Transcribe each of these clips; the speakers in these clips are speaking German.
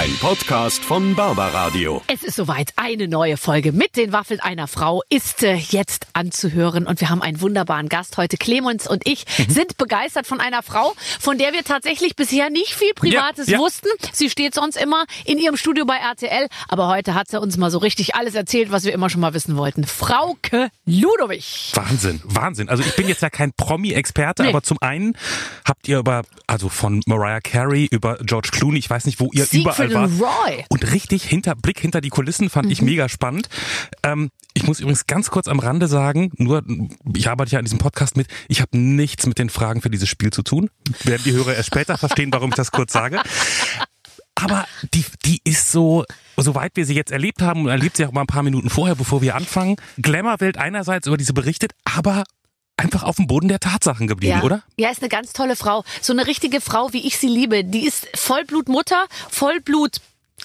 Ein Podcast von Barbaradio. Es ist soweit. Eine neue Folge mit den Waffeln einer Frau ist äh, jetzt anzuhören. Und wir haben einen wunderbaren Gast heute. Clemens und ich Mhm. sind begeistert von einer Frau, von der wir tatsächlich bisher nicht viel Privates Ja, ja. wussten. Sie steht sonst immer in ihrem Studio bei RTL. Aber heute hat sie uns mal so richtig alles erzählt, was wir immer schon mal wissen wollten. Frauke Ludowig. Wahnsinn, Wahnsinn. Also ich bin jetzt ja kein Promi-Experte, Nee. aber zum einen habt ihr über, also von Mariah Carey über George Clooney, ich weiß nicht, wo ihr Siegfried überall wart. und Roy. Und richtig hinter, Blick hinter die Kulissen fand Mhm. ich mega spannend. Ähm, ich muss übrigens ganz kurz am Rande sagen, nur, ich arbeite ja an diesem Podcast mit, ich habe nichts mit den Fragen für dieses Spiel zu tun. Werden die Hörer erst später verstehen, warum ich das kurz sage. Aber die, die ist so, soweit wir sie jetzt erlebt haben, und erlebt sie auch mal ein paar Minuten vorher, bevor wir anfangen, Glamour-Welt einerseits über diese berichtet, aber einfach auf dem Boden der Tatsachen geblieben, ja. oder? Ja, ist eine ganz tolle Frau. So eine richtige Frau, wie ich sie liebe. Die ist Vollblutmutter, Vollblut.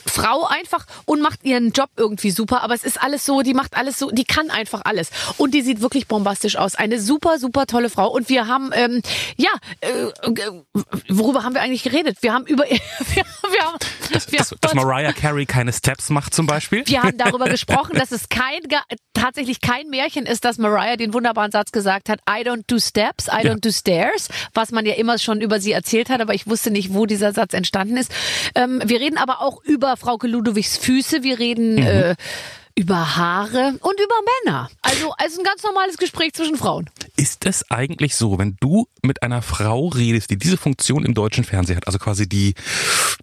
Frau einfach und macht ihren Job irgendwie super, aber es ist alles so, die macht alles so, die kann einfach alles und die sieht wirklich bombastisch aus. Eine super, super tolle Frau und wir haben, ähm, ja, äh, worüber haben wir eigentlich geredet? Wir haben über, wir, wir haben, wir, Dass, dass Mariah Carey keine Steps macht zum Beispiel. wir haben darüber gesprochen, dass es kein, tatsächlich kein Märchen ist, dass Mariah den wunderbaren Satz gesagt hat, I don't do steps, I Ja. don't do stairs, was man ja immer schon über sie erzählt hat, aber ich wusste nicht, wo dieser Satz entstanden ist. Ähm, wir reden aber auch über Frauke Ludowigs Füße, wir reden äh, über Haare und über Männer. Also, also ein ganz normales Gespräch zwischen Frauen. Ist es eigentlich so, wenn du mit einer Frau redest, die diese Funktion im deutschen Fernsehen hat, also quasi die,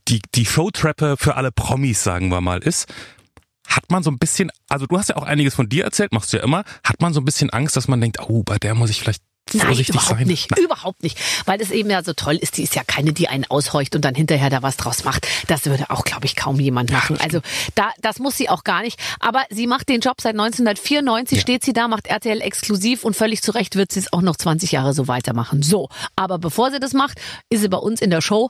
die, die Showtreppe für alle Promis, sagen wir mal, ist, hat man so ein bisschen, also du hast ja auch einiges von dir erzählt, machst du ja immer, hat man so ein bisschen Angst, dass man denkt, oh, bei der muss ich vielleicht Nein, vorsichtig überhaupt sein? nicht. Überhaupt nicht. Weil das eben ja so toll ist. Die ist ja keine, die einen ausheucht und dann hinterher da was draus macht. Das würde auch, glaube ich, kaum jemand machen. Also da, das muss sie auch gar nicht. Aber sie macht den Job seit 1994, Ja. steht sie da, macht RTL exklusiv und völlig zu Recht wird sie es auch noch 20 Jahre so weitermachen. So. Aber bevor sie das macht, ist sie bei uns in der Show.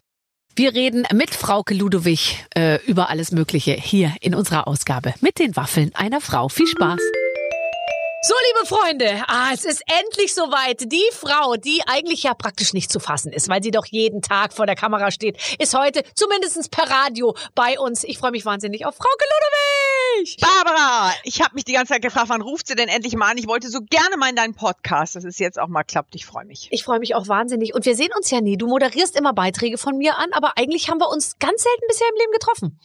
Wir reden mit Frauke Ludowig äh, über alles Mögliche hier in unserer Ausgabe mit den Waffeln einer Frau. Viel Spaß. So, liebe Freunde, ah, es ist endlich soweit. Die Frau, die eigentlich ja praktisch nicht zu fassen ist, weil sie doch jeden Tag vor der Kamera steht, ist heute zumindest per Radio bei uns. Ich freue mich wahnsinnig auf Frauke Ludewig. Barbara, ich habe mich die ganze Zeit gefragt, wann ruft sie denn endlich mal an? Ich wollte so gerne mal in deinen Podcast, dass es jetzt auch mal klappt. Ich freue mich. Ich freue mich auch wahnsinnig. Und wir sehen uns ja nie. Du moderierst immer Beiträge von mir an, aber eigentlich haben wir uns ganz selten bisher im Leben getroffen.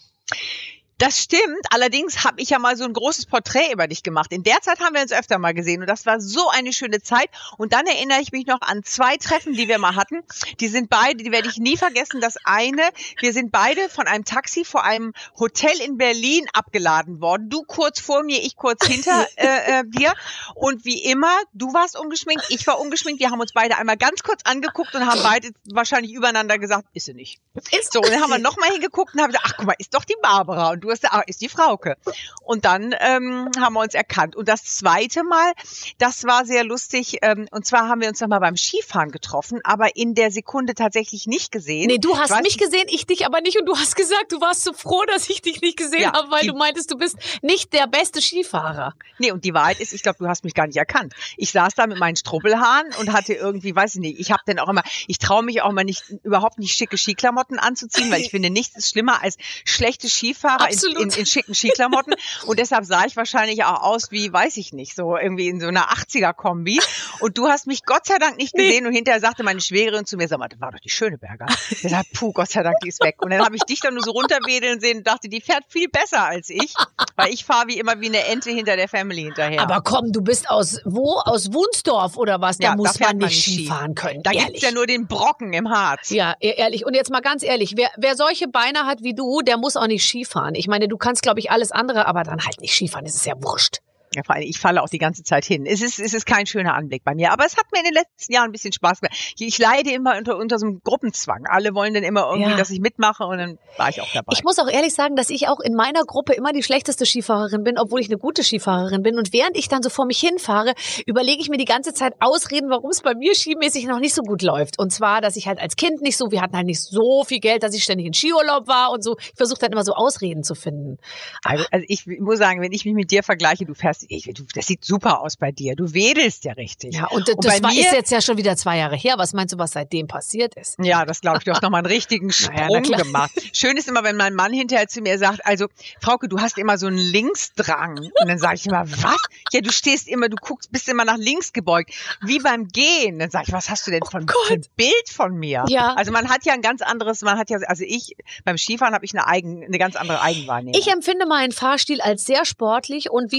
Das stimmt. Allerdings habe ich ja mal so ein großes Porträt über dich gemacht. In der Zeit haben wir uns öfter mal gesehen und das war so eine schöne Zeit. Und dann erinnere ich mich noch an zwei Treffen, die wir mal hatten. Die sind beide, die werde ich nie vergessen. Das eine, wir sind beide von einem Taxi vor einem Hotel in Berlin abgeladen worden. Du kurz vor mir, ich kurz hinter äh, äh, dir. Und wie immer, du warst ungeschminkt, ich war ungeschminkt. Wir haben uns beide einmal ganz kurz angeguckt und haben beide wahrscheinlich übereinander gesagt, ist sie nicht. Ist So, und dann haben wir nochmal hingeguckt und haben gesagt, ach guck mal, ist doch die Barbara. Und du hast ach, ist die Frauke. Und dann ähm, haben wir uns erkannt. Und das zweite Mal, das war sehr lustig. Ähm, und zwar haben wir uns nochmal beim Skifahren getroffen, aber in der Sekunde tatsächlich nicht gesehen. Nee, du hast weiß mich gesehen, ich dich aber nicht. Und du hast gesagt, du warst so froh, dass ich dich nicht gesehen Ja, habe, weil die- du meintest, du bist nicht der beste Skifahrer. Nee, und die Wahrheit ist, ich glaube, du hast mich gar nicht erkannt. Ich saß da mit meinen Struppelhaaren und hatte irgendwie, weiß ich nicht, ich habe dann auch immer, ich traue mich auch immer nicht, überhaupt nicht schicke Skiklamotten anzuziehen, weil ich finde, nichts ist schlimmer als schlechte Skifahrer Absolut. in, in schicken Skiklamotten. Und deshalb sah ich wahrscheinlich auch aus wie, weiß ich nicht, so irgendwie in so einer 80er-Kombi. Und du hast mich Gott sei Dank nicht gesehen und hinterher sagte meine Schwägerin zu mir, sag mal, das war doch die Schöneberger. Ich sagte, puh, Gott sei Dank, die ist weg. Und dann habe ich dich dann nur so runterwedeln sehen und dachte, die fährt viel besser als ich, weil ich fahre wie immer wie eine Ente hinter der Family hinterher. Aber komm, du bist aus wo? Aus Wunsdorf oder was? Da Ja, muss man nicht Ski. Skifahren können. Da ehrlich. gibt's ja nur den Brocken im Harz. Ja, e- ehrlich. Und jetzt mal ganz ehrlich, wer, wer solche Beine hat wie du, der muss auch nicht Skifahren. Ich meine, du kannst, glaube ich, alles andere, aber dann halt nicht Skifahren. Das ist ja wurscht. Ja, vor allem, ich falle auch die ganze Zeit hin. Es ist, es ist kein schöner Anblick bei mir. Aber es hat mir in den letzten Jahren ein bisschen Spaß gemacht. Ich, leide immer unter, unter so einem Gruppenzwang. Alle wollen dann immer irgendwie, Ja. dass ich mitmache und dann war ich auch dabei. Ich muss auch ehrlich sagen, dass ich auch in meiner Gruppe immer die schlechteste Skifahrerin bin, obwohl ich eine gute Skifahrerin bin. Und während ich dann so vor mich hinfahre, überlege ich mir die ganze Zeit Ausreden, warum es bei mir skimäßig noch nicht so gut läuft. Und zwar, dass ich halt als Kind nicht so, wir hatten halt nicht so viel Geld, dass ich ständig in Skiurlaub war und so. Ich versuche dann immer so Ausreden zu finden. also, also ich muss sagen, wenn ich mich mit dir vergleiche, du fährst das, ich, du, das sieht super aus bei dir. Du wedelst ja richtig. Ja, und, und das war, mir, ist jetzt ja schon wieder zwei Jahre her. Was meinst du, was seitdem passiert ist? Ja, das glaube ich, du hast nochmal einen richtigen Sprung naja, gemacht. Schön ist immer, wenn mein Mann hinterher zu mir sagt, also, Frauke, du hast immer so einen Linksdrang. Und dann sage ich immer, was? Ja, du stehst immer, du guckst, bist immer nach links gebeugt. Wie beim Gehen. Dann sage ich, was hast du denn oh von, für ein Bild von mir? Ja. Also man hat ja ein ganz anderes, man hat ja, also ich, beim Skifahren habe ich eine eigen, eine ganz andere Eigenwahrnehmung. Ich empfinde meinen Fahrstil als sehr sportlich und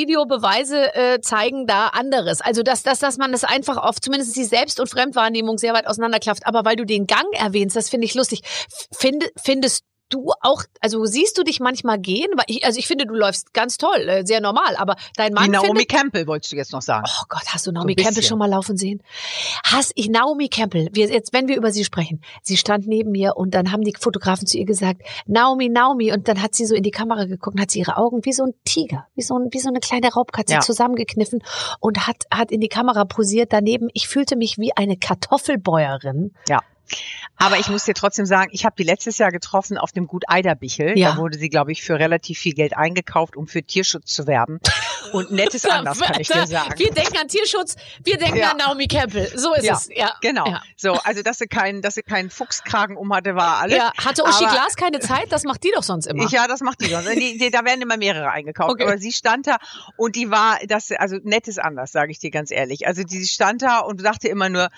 Videobeweise äh, zeigen da anderes. Also dass, dass, dass man das einfach auf zumindest die Selbst- und Fremdwahrnehmung sehr weit auseinanderklafft. Aber weil du den Gang erwähnst, das finde ich lustig. Find, findest du auch, also siehst du dich manchmal gehen? Ich, also ich finde, du läufst ganz toll, äh, sehr normal, aber dein Mann. Wie Naomi findet, Campbell wolltest du jetzt noch sagen. Oh Gott, hast du Naomi so Campbell schon mal laufen sehen? Hast ich Naomi Campbell, wir, jetzt, wenn wir über sie sprechen, sie stand neben mir und dann haben die Fotografen zu ihr gesagt, Naomi, Naomi, und dann hat sie so in die Kamera geguckt und hat sie ihre Augen wie so ein Tiger, wie so, ein, wie so eine kleine Raubkatze ja. zusammengekniffen und hat, hat in die Kamera posiert daneben. Ich fühlte mich wie eine Kartoffelbäuerin. Ja. Aber ich muss dir trotzdem sagen, ich habe die letztes Jahr getroffen auf dem Gut Eiderbichel. Ja. Da wurde sie, glaube ich, für relativ viel Geld eingekauft, um für Tierschutz zu werben. Und nettes anders, kann ich dir sagen. Wir denken an Tierschutz, wir denken ja. an Naomi Campbell. So ist ja. es. Ja, genau. So, also dass sie keinen, dass sie keinen Fuchskragen um hatte, war alles. Ja, hatte Uschi Aber, Glas keine Zeit? Das macht die doch sonst immer. Ja, das macht die sonst. Die, die, da werden immer mehrere eingekauft. Okay. Aber sie stand da und die war, das, also nettes anders, sage ich dir ganz ehrlich. Also die stand da und sagte immer nur,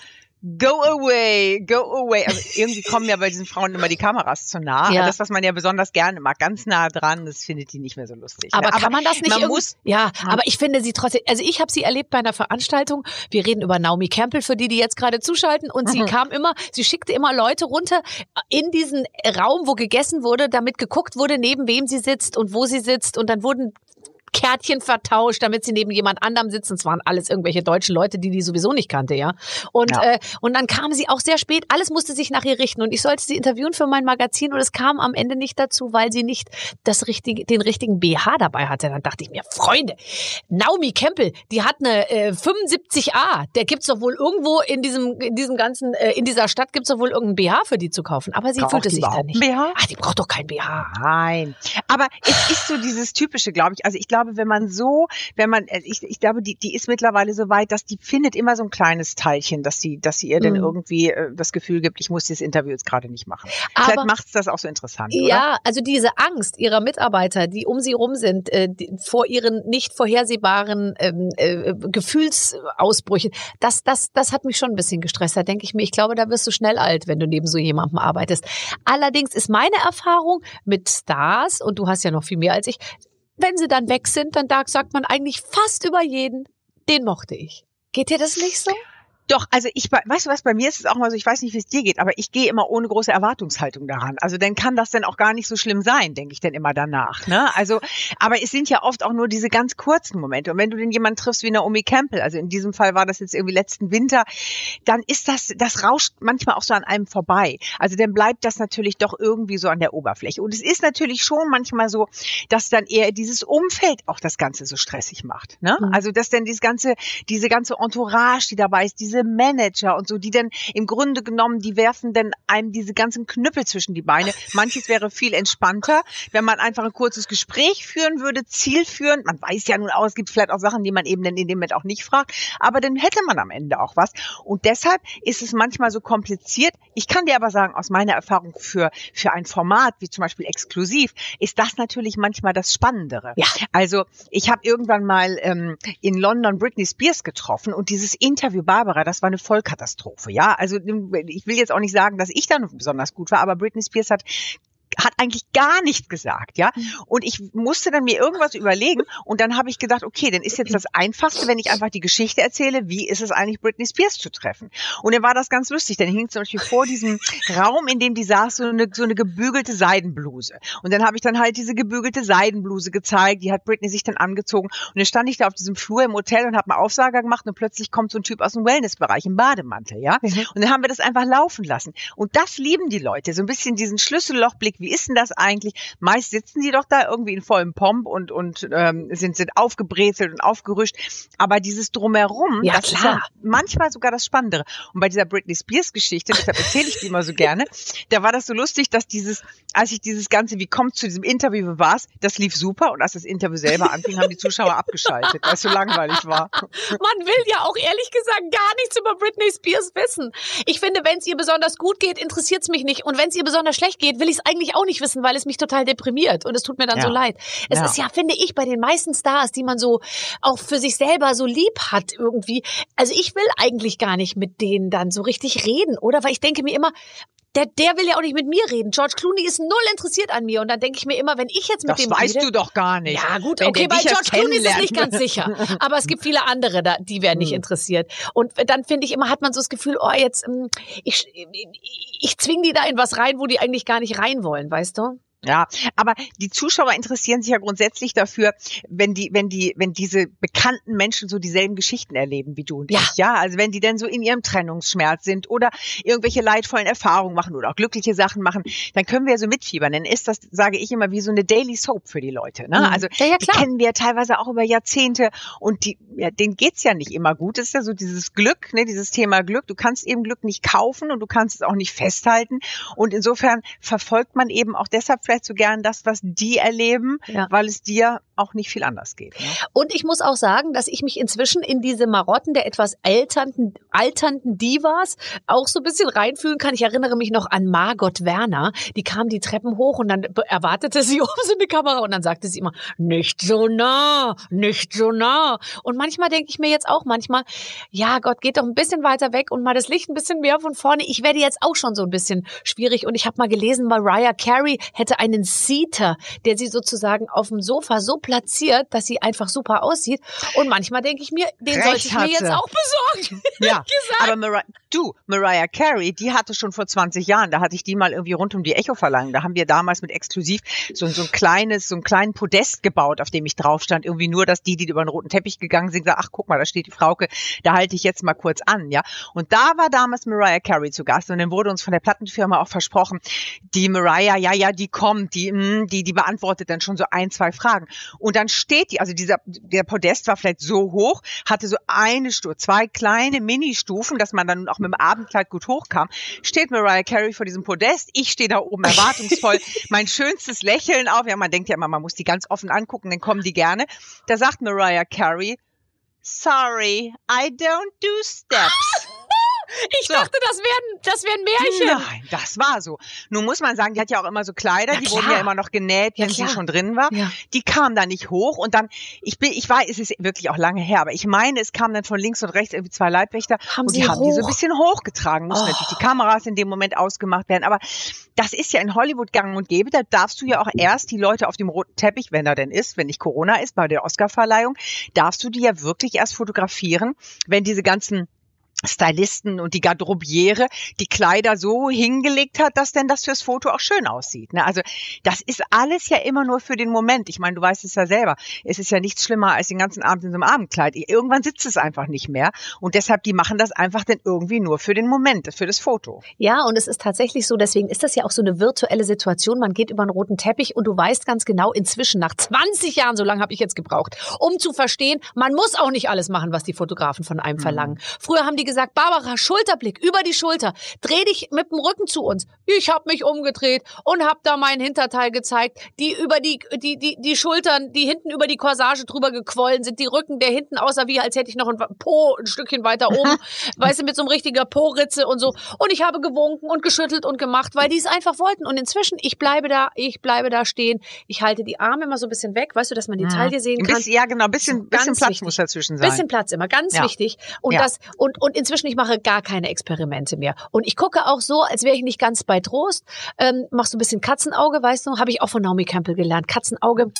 Go away, go away. Also irgendwie kommen ja bei diesen Frauen immer die Kameras zu nah. Ja. Das, was man ja besonders gerne mag, ganz nah dran, das findet die nicht mehr so lustig. Aber, ne? aber kann man das nicht? Man muss, ja, ja, aber ich finde sie trotzdem, also ich habe sie erlebt bei einer Veranstaltung. Wir reden über Naomi Campbell, für die, die jetzt gerade zuschalten. Und mhm. sie kam immer, sie schickte immer Leute runter in diesen Raum, wo gegessen wurde, damit geguckt wurde, neben wem sie sitzt und wo sie sitzt. Und dann wurden Kärtchen vertauscht, damit sie neben jemand anderem sitzen. Es waren alles irgendwelche deutschen Leute, die die sowieso nicht kannte, ja. Und ja. Äh, und dann kam sie auch sehr spät. Alles musste sich nach ihr richten und ich sollte sie interviewen für mein Magazin und es kam am Ende nicht dazu, weil sie nicht das richtige, den richtigen BH dabei hatte. Dann dachte ich mir, Freunde, Naomi Campbell, die hat eine äh, 75a. Der gibt's doch wohl irgendwo in diesem in diesem ganzen äh, in dieser Stadt gibt's doch wohl irgendeinen BH für die zu kaufen. Aber sie fühlte sich da nicht. BH? Ach, die braucht doch kein BH. Nein. Aber es ist so dieses typische, glaube ich. Also ich glaube glaube, wenn man so, wenn man, äh, ich, ich glaube, die, die ist mittlerweile so weit, dass die findet immer so ein kleines Teilchen, dass sie, dass sie ihr mhm. denn irgendwie äh, das Gefühl gibt, ich muss dieses Interview jetzt gerade nicht machen. Aber, Vielleicht macht es das auch so interessant. Ja, oder? also diese Angst ihrer Mitarbeiter, die um sie rum sind, äh, die, vor ihren nicht vorhersehbaren ähm, äh, Gefühlsausbrüchen, das, das, das hat mich schon ein bisschen gestresst. Da denke ich mir, ich glaube, da wirst du schnell alt, wenn du neben so jemandem arbeitest. Allerdings ist meine Erfahrung mit Stars, und du hast ja noch viel mehr als ich, wenn sie dann weg sind, dann sagt man eigentlich fast über jeden, den mochte ich. Geht dir das nicht so? Doch, also ich, weißt du was, bei mir ist es auch mal so, ich weiß nicht, wie es dir geht, aber ich gehe immer ohne große Erwartungshaltung daran. Also dann kann das dann auch gar nicht so schlimm sein, denke ich dann immer danach. Ne? Also, aber es sind ja oft auch nur diese ganz kurzen Momente. Und wenn du den jemanden triffst wie Naomi Campbell, also in diesem Fall war das jetzt irgendwie letzten Winter, dann ist das, das rauscht manchmal auch so an einem vorbei. Also dann bleibt das natürlich doch irgendwie so an der Oberfläche. Und es ist natürlich schon manchmal so, dass dann eher dieses Umfeld auch das Ganze so stressig macht. Ne? Mhm. Also dass dann dieses ganze, diese ganze Entourage, die dabei ist, diese Manager und so, die dann im Grunde genommen, die werfen dann einem diese ganzen Knüppel zwischen die Beine. Manches wäre viel entspannter, wenn man einfach ein kurzes Gespräch führen würde, zielführend. Man weiß ja nun auch, es gibt vielleicht auch Sachen, die man eben dann in dem Moment auch nicht fragt, aber dann hätte man am Ende auch was. Und deshalb ist es manchmal so kompliziert. Ich kann dir aber sagen, aus meiner Erfahrung für, für ein Format, wie zum Beispiel exklusiv, ist das natürlich manchmal das Spannendere. Ja. Also ich habe irgendwann mal ähm, in London Britney Spears getroffen und dieses Interview Barbara, das war eine Vollkatastrophe. Ja, also ich will jetzt auch nicht sagen, dass ich da besonders gut war, aber Britney Spears hat hat eigentlich gar nichts gesagt, ja. Mhm. Und ich musste dann mir irgendwas überlegen und dann habe ich gedacht, okay, dann ist jetzt das Einfachste, wenn ich einfach die Geschichte erzähle, wie ist es eigentlich Britney Spears zu treffen? Und dann war das ganz lustig, dann hing zum Beispiel vor diesem Raum, in dem die saß, so eine, so eine gebügelte Seidenbluse. Und dann habe ich dann halt diese gebügelte Seidenbluse gezeigt, die hat Britney sich dann angezogen und dann stand ich da auf diesem Flur im Hotel und habe einen Aufsager gemacht und plötzlich kommt so ein Typ aus dem Wellnessbereich im Bademantel, ja. Mhm. Und dann haben wir das einfach laufen lassen. Und das lieben die Leute, so ein bisschen diesen Schlüssellochblick, wie ist denn das eigentlich? Meist sitzen die doch da irgendwie in vollem Pomp und, und ähm, sind, sind aufgebrezelt und aufgerüscht. Aber dieses Drumherum, Ja, das ist klar. ja manchmal sogar das Spannendere. Und bei dieser Britney Spears Geschichte, deshalb erzähle ich die immer so gerne, da war das so lustig, dass dieses, als ich dieses Ganze, wie kommt zu diesem Interview war's, das lief super und als das Interview selber anfing, haben die Zuschauer abgeschaltet, weil es so langweilig war. Man will ja auch ehrlich gesagt gar nichts über Britney Spears wissen. Ich finde, wenn es ihr besonders gut geht, interessiert es mich nicht. Und wenn es ihr besonders schlecht geht, will ich es eigentlich auch nicht wissen, weil es mich total deprimiert. Und es tut mir dann Ja. so leid. Es Ja. ist ja, finde ich, bei den meisten Stars, die man so auch für sich selber so lieb hat irgendwie. Also ich will eigentlich gar nicht mit denen dann so richtig reden, oder? Weil ich denke mir immer, der, der will ja auch nicht mit mir reden. George Clooney ist null interessiert an mir. Und dann denke ich mir immer, wenn ich jetzt mit Das dem weißt rede, du doch gar nicht. ja, gut, okay, bei George Clooney ist es nicht ganz sicher. Aber es gibt viele andere, da, die werden nicht interessiert. Und dann finde ich immer, hat man so das Gefühl, oh, jetzt, ähm, ich, ich, ich zwing die da in was rein, wo die eigentlich gar nicht rein wollen, weißt du? Ja, aber die Zuschauer interessieren sich ja grundsätzlich dafür, wenn die, wenn die, wenn diese bekannten Menschen so dieselben Geschichten erleben wie du und Ja. ich. Ja, also wenn die denn so in ihrem Trennungsschmerz sind oder irgendwelche leidvollen Erfahrungen machen oder auch glückliche Sachen machen, dann können wir ja so mitfiebern. Dann ist das, sage ich immer, wie so eine Daily Soap für die Leute. Ne? Mhm. Also Ja, ja, die kennen wir teilweise auch über Jahrzehnte und die, ja, denen geht's ja nicht immer gut. Das ist ja so dieses Glück, ne, dieses Thema Glück. Du kannst eben Glück nicht kaufen und du kannst es auch nicht festhalten. Und insofern verfolgt man eben auch deshalb vielleicht so gern das, was die erleben, Ja. weil es dir auch nicht viel anders geht. Ne? Und ich muss auch sagen, dass ich mich inzwischen in diese Marotten der etwas alternden, alternden Divas auch so ein bisschen reinfühlen kann. Ich erinnere mich noch an Margot Werner. Die kam die Treppen hoch und dann erwartete sie oben so eine Kamera und dann sagte sie immer, nicht so nah, nicht so nah. Und manchmal denke ich mir jetzt auch manchmal, ja Gott, geht doch ein bisschen weiter weg und mal das Licht ein bisschen mehr von vorne. Ich werde jetzt auch schon so ein bisschen schwierig und ich habe mal gelesen, Mariah Carey hätte einen Seater, der sie sozusagen auf dem Sofa so platziert, dass sie einfach super aussieht. Und manchmal denke ich mir, den Recht sollte ich mir hat jetzt auch besorgen. Ja, aber Mariah, du, Mariah Carey, die hatte schon vor 20 Jahren, da hatte ich die mal irgendwie rund um die Echo verlangen. Da haben wir damals mit exklusiv so, so ein kleines, so ein kleinen Podest gebaut, auf dem ich drauf stand. Irgendwie nur, dass die, die über den roten Teppich gegangen sind, gesagt, ach guck mal, da steht die Frauke, da halte ich jetzt mal kurz an, ja. Und da war damals Mariah Carey zu Gast und dann wurde uns von der Plattenfirma auch versprochen, die Mariah, ja, ja, die kommt, die, mm, die, die beantwortet dann schon so ein, zwei Fragen. Und dann steht die, also dieser, der Podest war vielleicht so hoch, hatte so eine Stufe, zwei kleine Mini-Stufen, dass man dann auch mit dem Abendkleid gut hochkam. Steht Mariah Carey vor diesem Podest, ich stehe da oben erwartungsvoll, mein schönstes Lächeln auf, ja, man denkt ja immer, man muss die ganz offen angucken, dann kommen die gerne. Da sagt Mariah Carey, sorry, I don't do steps. Ich So. dachte, das wären, das wären Märchen. Nein, das war so. Nun muss man sagen, die hat ja auch immer so Kleider, Na die klar. wurden ja immer noch genäht, Ja, wenn sie klar. schon drin war. Ja. Die kam da nicht hoch und dann, ich bin, ich weiß, es ist wirklich auch lange her, aber ich meine, es kamen dann von links und rechts irgendwie zwei Leibwächter Haben und sie die haben die so ein bisschen hochgetragen. Mussten Oh. natürlich die Kameras in dem Moment ausgemacht werden, aber das ist ja in Hollywood gang und gäbe. Da darfst du ja auch erst die Leute auf dem roten Teppich, wenn er denn ist, wenn nicht Corona ist, bei der Oscarverleihung, darfst du die ja wirklich erst fotografieren, wenn diese ganzen Stylisten und die Garderobiere die Kleider so hingelegt hat, dass denn das fürs Foto auch schön aussieht. Ne? Also das ist alles ja immer nur für den Moment. Ich meine, du weißt es ja selber. Es ist ja nichts schlimmer als den ganzen Abend in so einem Abendkleid. Irgendwann sitzt es einfach nicht mehr. Und deshalb, die machen das einfach dann irgendwie nur für den Moment, für das Foto. Ja, und es ist tatsächlich so, deswegen ist das ja auch so eine virtuelle Situation. Man geht über einen roten Teppich und du weißt ganz genau, inzwischen nach 20 Jahren, so lange habe ich jetzt gebraucht, um zu verstehen, man muss auch nicht alles machen, was die Fotografen von einem verlangen. Früher haben die gesagt, Barbara, Schulterblick, über die Schulter, dreh dich mit dem Rücken zu uns. Ich habe mich umgedreht und habe da mein Hinterteil gezeigt, die über die, die, die, die Schultern, die hinten über die Corsage drüber gequollen sind, die Rücken, der hinten aussah wie, als hätte ich noch ein Po ein Stückchen weiter oben, weißt du, mit so einem richtiger Po-Ritze und so. Und ich habe gewunken und geschüttelt und gemacht, weil die es einfach wollten. Und inzwischen, ich bleibe da, ich bleibe da stehen. Ich halte die Arme immer so ein bisschen weg, weißt du, dass man die Taille sehen kann. bisschen, ja, genau, ein bisschen, bisschen Platz wichtig. muss dazwischen sein. Bisschen Platz immer, ganz Ja. wichtig. Und Ja. das und und inzwischen ich mache gar keine Experimente mehr. Und ich gucke auch so, als wäre ich nicht ganz bei Trost. Ähm, machst du ein bisschen Katzenauge, weißt du? Habe ich auch von Naomi Campbell gelernt. Katzenauge,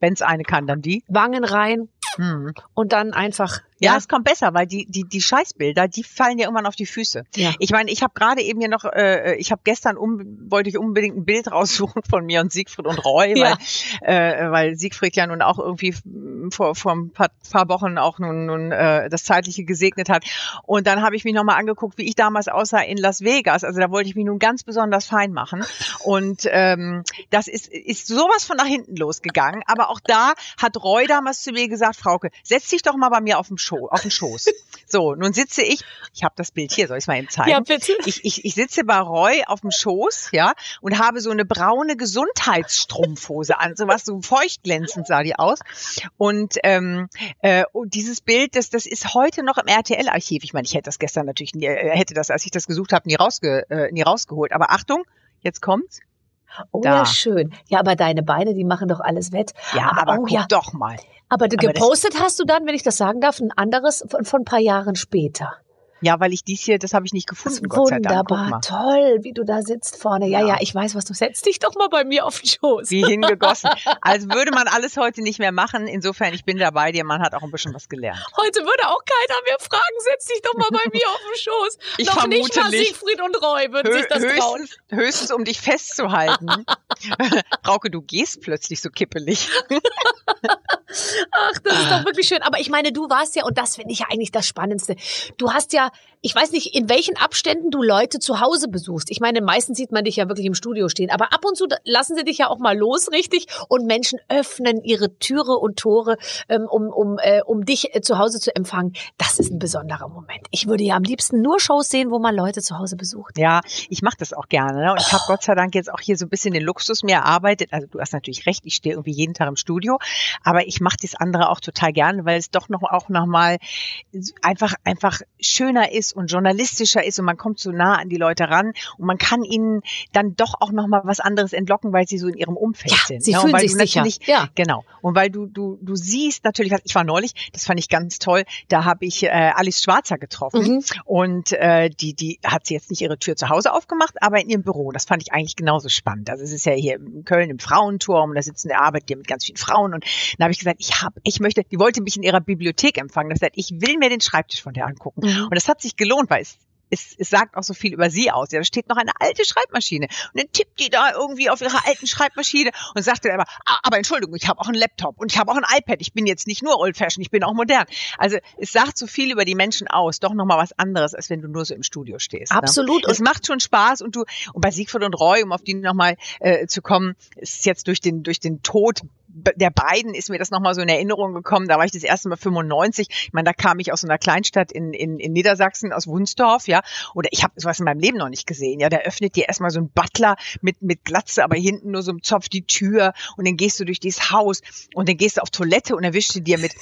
Wenn es eine kann, dann die. Wangen rein, Hm. und dann einfach. Ja, es kommt besser, weil die, die, die Scheißbilder, die fallen ja irgendwann auf die Füße. Ja. Ich meine, ich habe gerade eben hier noch, äh, ich habe gestern um, wollte ich unbedingt ein Bild raussuchen von mir und Siegfried und Roy, Ja. weil, äh, weil Siegfried ja nun auch irgendwie vor, vor ein paar, paar Wochen auch nun, nun äh, das Zeitliche gesegnet hat. Und dann habe ich mich nochmal angeguckt, wie ich damals aussah in Las Vegas. Also da wollte ich mich nun ganz besonders fein machen. Und ähm, das ist, ist sowas von nach hinten losgegangen. Aber auch da hat Roy damals zu mir gesagt, Frauke, setz dich doch mal bei mir auf den, Scho auf den Schoß. So, nun sitze ich, ich habe das Bild hier, soll ich es mal eben zeigen? Ja, bitte. Ich, ich, ich sitze bei Roy auf dem Schoß, ja, und habe so eine braune Gesundheitsstrumpfhose an, so was so feuchtglänzend sah die aus. Und, ähm, äh, und dieses Bild, das, das ist heute noch im RTL-Archiv. Ich meine, ich hätte das gestern natürlich, nie, äh, hätte das, als ich das gesucht habe, nie, rausge, äh, nie rausgeholt. Aber Achtung, jetzt kommt's. Oh Da. ja, schön. Ja, aber deine Beine, die machen doch alles wett. Ja, aber, oh guck ja. doch mal. Aber Aber gepostet hast du dann, wenn ich das sagen darf, ein anderes von, von ein paar Jahren später. Ja, weil ich dies hier, das habe ich nicht Das gefunden, wunderbar, mal. toll, wie du da sitzt vorne. Ja, ja, Ja. ich weiß, was du setzt dich doch mal bei mir auf den Schoß. Wie hingegossen. Also würde man alles heute nicht mehr machen. Insofern, ich bin da bei dir. Man hat auch ein bisschen was gelernt. Heute würde auch keiner mehr fragen, setz dich doch mal bei mir auf den Schoß. Ich Noch nicht vermute mal nicht. Siegfried und Roy würden sich Hö das trauen. höchstens, höchstens, um dich festzuhalten. Frauke, du gehst plötzlich so kippelig. Ach, das ist doch wirklich schön. Aber ich meine, du warst ja, und das finde ich ja eigentlich das Spannendste. Du hast ja, ich weiß nicht, in welchen Abständen du Leute zu Hause besuchst. Ich meine, meistens sieht man dich ja wirklich im Studio stehen. Aber ab und zu lassen sie dich ja auch mal los, richtig? Und Menschen öffnen ihre Türe und Tore, ähm, um, um, äh, um dich äh, zu Hause zu empfangen. Das ist ein besonderer Moment. Ich würde ja am liebsten nur Shows sehen, wo man Leute zu Hause besucht. Ja, ich mache das auch gerne. Ne? Und ich habe Gott sei Dank jetzt auch hier so ein bisschen den Luxus mir erarbeitet. Also du hast natürlich recht, ich stehe irgendwie jeden Tag im Studio, aber ich mache das andere auch total gerne, weil es doch noch auch nochmal einfach einfach schöner ist und journalistischer ist und man kommt so nah an die Leute ran und man kann ihnen dann doch auch nochmal was anderes entlocken, weil sie so in ihrem Umfeld Ja, sind. sie ne? Und fühlen weil sich sicher. Ja. Genau. Und weil du, du, du siehst natürlich, ich war neulich, das fand ich ganz toll, da habe ich äh, Alice Schwarzer getroffen Mhm. und äh, die, die hat sie jetzt nicht ihre Tür zu Hause aufgemacht, aber in ihrem Büro. Das fand ich eigentlich genauso spannend. Also es ist ja hier in Köln im Frauenturm da sitzen der arbeitet ja mit ganz vielen Frauen und da habe ich gesagt, ich habe, ich möchte, die wollte mich in ihrer Bibliothek empfangen. Das gesagt, ich will mir den Schreibtisch von der angucken. Mhm. Und das hat sich gelohnt, weil es es, es sagt auch so viel über sie aus. Ja, da steht noch eine alte Schreibmaschine. Und dann tippt die da irgendwie auf ihrer alten Schreibmaschine und sagt dann aber, ah, aber Entschuldigung, ich habe auch einen Laptop und ich habe auch ein iPad. Ich bin jetzt nicht nur old fashioned, ich bin auch modern. Also es sagt so viel über die Menschen aus. Doch nochmal was anderes, als wenn du nur so im Studio stehst. Absolut. Ne? Es macht schon Spaß und du, und bei Siegfried und Roy, um auf die nochmal äh, zu kommen, ist jetzt durch den, durch den Tod der beiden ist mir das nochmal so in Erinnerung gekommen. Da war ich das erste Mal 95. Ich meine, da kam ich aus so einer Kleinstadt in, in, in Niedersachsen, aus Wunsdorf, ja. Oder ich habe sowas in meinem Leben noch nicht gesehen. Ja, da öffnet dir erstmal so ein Butler mit, mit Glatze, aber hinten nur so ein Zopf die Tür und dann gehst du durch dieses Haus und dann gehst du auf Toilette und erwischst du dir mit,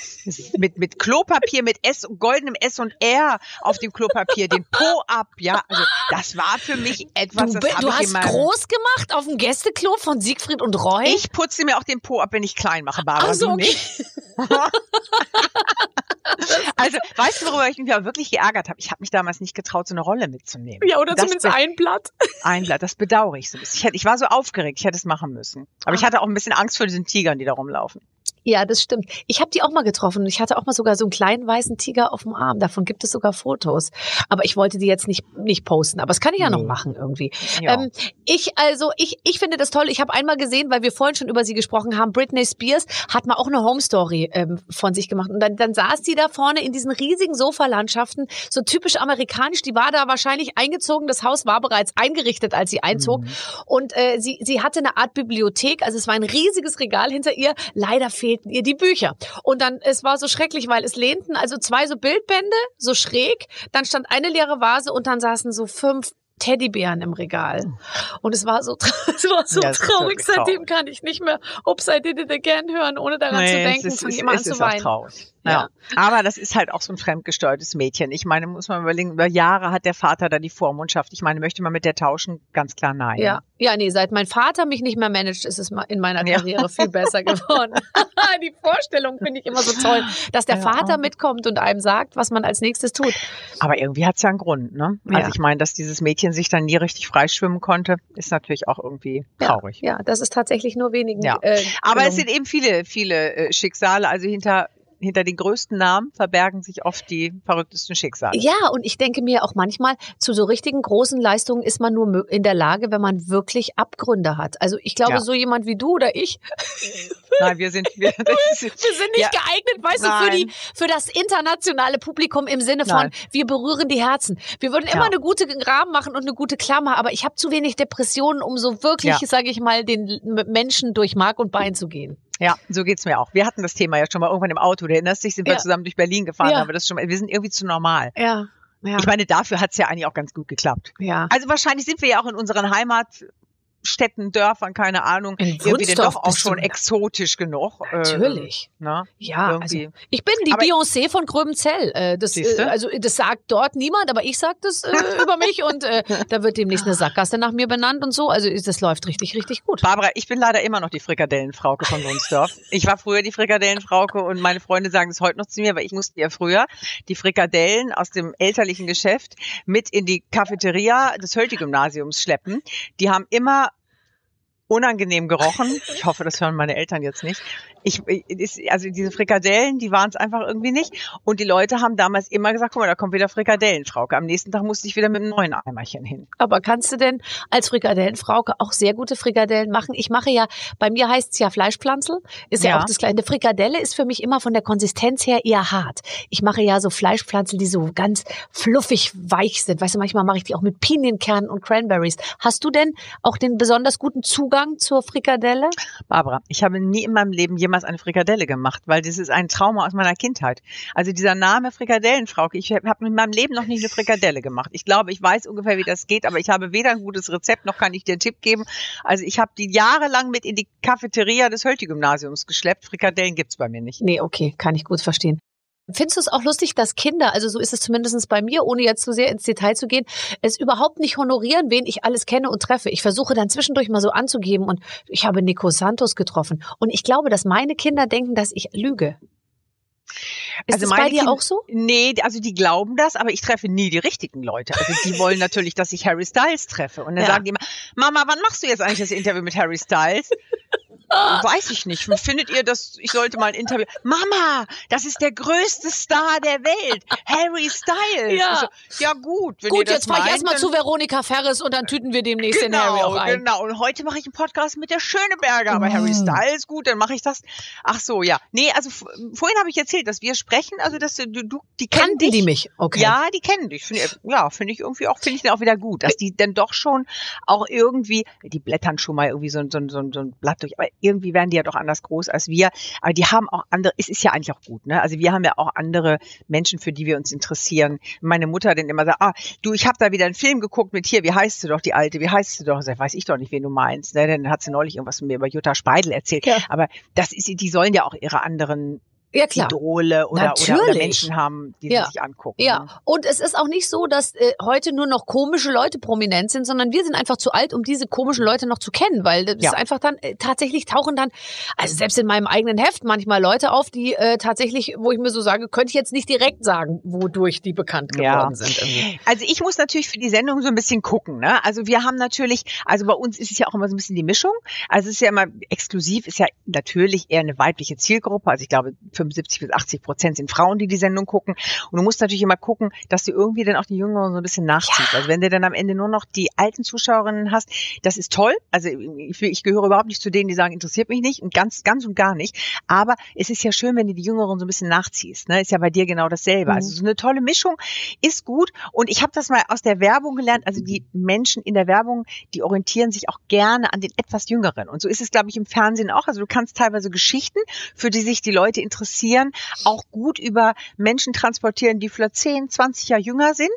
mit, mit Klopapier, mit S, goldenem S und R auf dem Klopapier den Po ab, ja. Also das war für mich etwas, Du, das du hast meinem, groß gemacht auf dem Gästeklo von Siegfried und Roy? ich putze mir auch den Po ab, wenn ich klein mache, Barbara. Ach so, okay. nicht? also, weißt du, worüber ich mich aber wirklich geärgert habe? Ich habe mich damals nicht getraut, so eine Rolle mitzunehmen. Ja, oder das zumindest ein Blatt. ein Blatt. Das bedauere ich so ein bisschen. Ich, hätte, ich war so aufgeregt, ich hätte es machen müssen. Aber ich hatte auch ein bisschen Angst vor diesen Tigern, die da rumlaufen. Ja, das stimmt. Ich habe die auch mal getroffen. Ich hatte auch mal sogar so einen kleinen weißen Tiger auf dem Arm. Davon gibt es sogar Fotos. Aber ich wollte die jetzt nicht nicht posten. Aber das kann ich ja noch Nee. machen irgendwie. Ja. Ähm, ich also ich ich finde das toll. Ich habe einmal gesehen, weil wir vorhin schon über sie gesprochen haben. Britney Spears hat mal auch eine Home Story ähm, von sich gemacht und dann dann saß die da vorne in diesen riesigen Sofalandschaften, so typisch amerikanisch. Die war da wahrscheinlich eingezogen. Das Haus war bereits eingerichtet, als sie einzog. Mhm. Und äh, sie, sie hatte eine Art Bibliothek, also es war ein riesiges Regal hinter ihr. Leider fehlten ihr die Bücher. Und dann, es war so schrecklich, weil es lehnten also zwei so Bildbände, so schräg, dann stand eine leere Vase und dann saßen so fünf Teddybären im Regal. Und es war so, es war so Ja, traurig. Seitdem traurig. kann ich nicht mehr Oops, I did it again hören, ohne daran zu Nee, denken, es ist, es, es zu ist auch traurig. Ja. Ja. Aber das ist halt auch so ein fremdgesteuertes Mädchen. Ich meine, muss man überlegen, über Jahre hat der Vater da die Vormundschaft. Ich meine, möchte man mit der tauschen? Ganz klar nein. Ja, ja, nee, seit mein Vater mich nicht mehr managt, ist es in meiner Ja. Karriere viel besser geworden. Die Vorstellung finde ich immer so toll, dass der Ja. Vater mitkommt und einem sagt, was man als nächstes tut. Aber irgendwie hat's ja einen Grund, ne? Also Ja. ich meine, dass dieses Mädchen sich dann nie richtig freischwimmen konnte, ist natürlich auch irgendwie traurig. Ja, ja das ist tatsächlich nur wenigen. Ja. Äh, Aber es sind eben viele, viele äh, Schicksale. Also hinter hinter den größten Namen verbergen sich oft die verrücktesten Schicksale. Ja, und ich denke mir auch manchmal, zu so richtigen großen Leistungen ist man nur in der Lage, wenn man wirklich Abgründe hat. Also ich glaube, Ja. so jemand wie du oder ich, Nein, wir sind, wir, ist, wir sind nicht Ja. geeignet, weißt du, für, Nein. die, für das internationale Publikum im Sinne von, Nein. wir berühren die Herzen. Wir würden immer Ja. eine gute Rahmen machen und eine gute Klammer, aber ich habe zu wenig Depressionen, um so wirklich, Ja. sage ich mal, den Menschen durch Mark und Bein zu gehen. Ja, so geht's mir auch. Wir hatten das Thema ja schon mal irgendwann im Auto. Du erinnerst dich, sind wir Ja. zusammen durch Berlin gefahren, Ja. aber das schon mal, wir sind irgendwie zu normal. Ja, ja, Ich meine, dafür hat's ja eigentlich auch ganz gut geklappt. ja. Also wahrscheinlich sind wir ja auch in unseren Heimatstädten, Dörfern, keine Ahnung, In irgendwie doch auch schon exotisch genug. äh, Natürlich. Ne? Ja, Irgendwie. also ich bin die Aber- Beyoncé von Gröbenzell. Äh, das, äh, also das sagt dort niemand, aber ich sag das äh, über mich und äh, da wird demnächst eine Sackgasse nach mir benannt und so. Also das läuft richtig, richtig gut. Barbara, ich bin leider immer noch die Frikadellenfrauke von Wunsdorf. Ich war früher die Frikadellenfrauke und meine Freunde sagen es heute noch zu mir, weil ich musste ja früher die Frikadellen aus dem elterlichen Geschäft mit in die Cafeteria des Hölte-Gymnasiums schleppen. Die haben immer unangenehm gerochen. Ich hoffe, das hören meine Eltern jetzt nicht. Ich, ist, also diese Frikadellen, die waren es einfach irgendwie nicht. Und die Leute haben damals immer gesagt, guck mal, da kommt wieder Frikadellenfrauke. Am nächsten Tag musste ich wieder mit einem neuen Eimerchen hin. Aber kannst du denn als Frikadellenfrauke auch sehr gute Frikadellen machen? Ich mache ja, bei mir heißt es ja Fleischpflanzel, ist ja, Ja. auch das gleiche. Eine Frikadelle ist für mich immer von der Konsistenz her eher hart. Ich mache ja so Fleischpflanzel, die so ganz fluffig weich sind. Weißt du, manchmal mache ich die auch mit Pinienkernen und Cranberries. Hast du denn auch den besonders guten Zugang zur Frikadelle? Barbara, ich habe nie in meinem Leben jemals eine Frikadelle gemacht, weil das ist ein Trauma aus meiner Kindheit. Also dieser Name Frikadellenfrauke, ich habe in meinem Leben noch nicht eine Frikadelle gemacht. Ich glaube, ich weiß ungefähr, wie das geht, aber ich habe weder ein gutes Rezept, noch kann ich dir einen Tipp geben. Also ich habe die jahrelang mit in die Cafeteria des Hölte-Gymnasiums geschleppt. Frikadellen gibt's bei mir nicht. Nee, okay, kann ich gut verstehen. Findest du es auch lustig, dass Kinder, also so ist es zumindest bei mir, ohne jetzt zu sehr ins Detail zu gehen, es überhaupt nicht honorieren, wen ich alles kenne und treffe. Ich versuche dann zwischendurch mal so anzugeben und ich habe Nico Santos getroffen. Und ich glaube, dass meine Kinder denken, dass ich lüge. Ist Also das bei dir Kinder- auch so? Nee, also die glauben das, aber ich treffe nie die richtigen Leute. Also die wollen natürlich, dass ich Harry Styles treffe. Und dann Ja. sagen die immer, Mama, wann machst du jetzt eigentlich das Interview mit Harry Styles? Weiß ich nicht. Findet ihr, dass ich sollte mal ein Interview? Mama, das ist der größte Star der Welt, Harry Styles. Ja. So, ja gut, wenn ihr Gut, das jetzt fahre ich erstmal zu Veronika Ferris und dann tüten wir demnächst den Harry Genau, auch ein. genau. Und heute mache ich einen Podcast mit der Schöneberger, aber Harry Mm. Styles, gut, dann mache ich das. Ach so, ja. Nee, also vorhin habe ich erzählt, dass wir sprechen, also dass du, du die kennen Kannten dich. die mich? Okay. Ja, die kennen dich. Find ja, finde ich irgendwie auch, finde ich dann auch wieder gut, dass die dann doch schon auch irgendwie, die blättern schon mal irgendwie so, ein- so, so, so ein Blatt durch, aber irgendwie werden die ja doch anders groß als wir. Aber die haben auch andere, es ist ja eigentlich auch gut, ne? Also wir haben ja auch andere Menschen, für die wir uns interessieren. Meine Mutter dann immer sagt, ah, du, ich habe da wieder einen Film geguckt mit hier, wie heißt du doch, die Alte, wie heißt du doch? Sag, weiß ich doch nicht, wen du meinst. Ne? Dann hat sie neulich irgendwas mit mir über Jutta Speidel erzählt. Ja. Aber das ist, die sollen ja auch ihre anderen Ja, klar. Idole oder, oder, oder Natürlich. Menschen haben, die Ja. sich angucken. Ja, ne? und es ist auch nicht so, dass äh, heute nur noch komische Leute prominent sind, sondern wir sind einfach zu alt, um diese komischen Leute noch zu kennen, weil das Ja. ist einfach dann äh, tatsächlich tauchen dann, also selbst in meinem eigenen Heft manchmal Leute auf, die äh, tatsächlich, wo ich mir so sage, könnte ich jetzt nicht direkt sagen, wodurch die bekannt geworden Ja. sind. Irgendwie. Also ich muss natürlich für die Sendung so ein bisschen gucken. Ne? Also wir haben natürlich, also bei uns ist es ja auch immer so ein bisschen die Mischung. Also es ist ja immer exklusiv, ist ja natürlich eher eine weibliche Zielgruppe. Also ich glaube 75 bis 80 Prozent sind Frauen, die die Sendung gucken. Und du musst natürlich immer gucken, dass du irgendwie dann auch die Jüngeren so ein bisschen nachziehst. Also wenn du dann am Ende nur noch die alten Zuschauerinnen hast, das ist toll. Also ich, ich gehöre überhaupt nicht zu denen, die sagen, interessiert mich nicht und ganz, ganz und gar nicht. Aber es ist ja schön, wenn du die Jüngeren so ein bisschen nachziehst. Ne? Ist ja bei dir genau dasselbe. Mhm. Also so eine tolle Mischung ist gut. Und ich habe das mal aus der Werbung gelernt. Also die Menschen in der Werbung, die orientieren sich auch gerne an den etwas Jüngeren. Und so ist es, glaube ich, im Fernsehen auch. Also du kannst teilweise Geschichten, für die sich die Leute interessieren, auch gut über Menschen transportieren, die vielleicht 10, 20 Jahre jünger sind.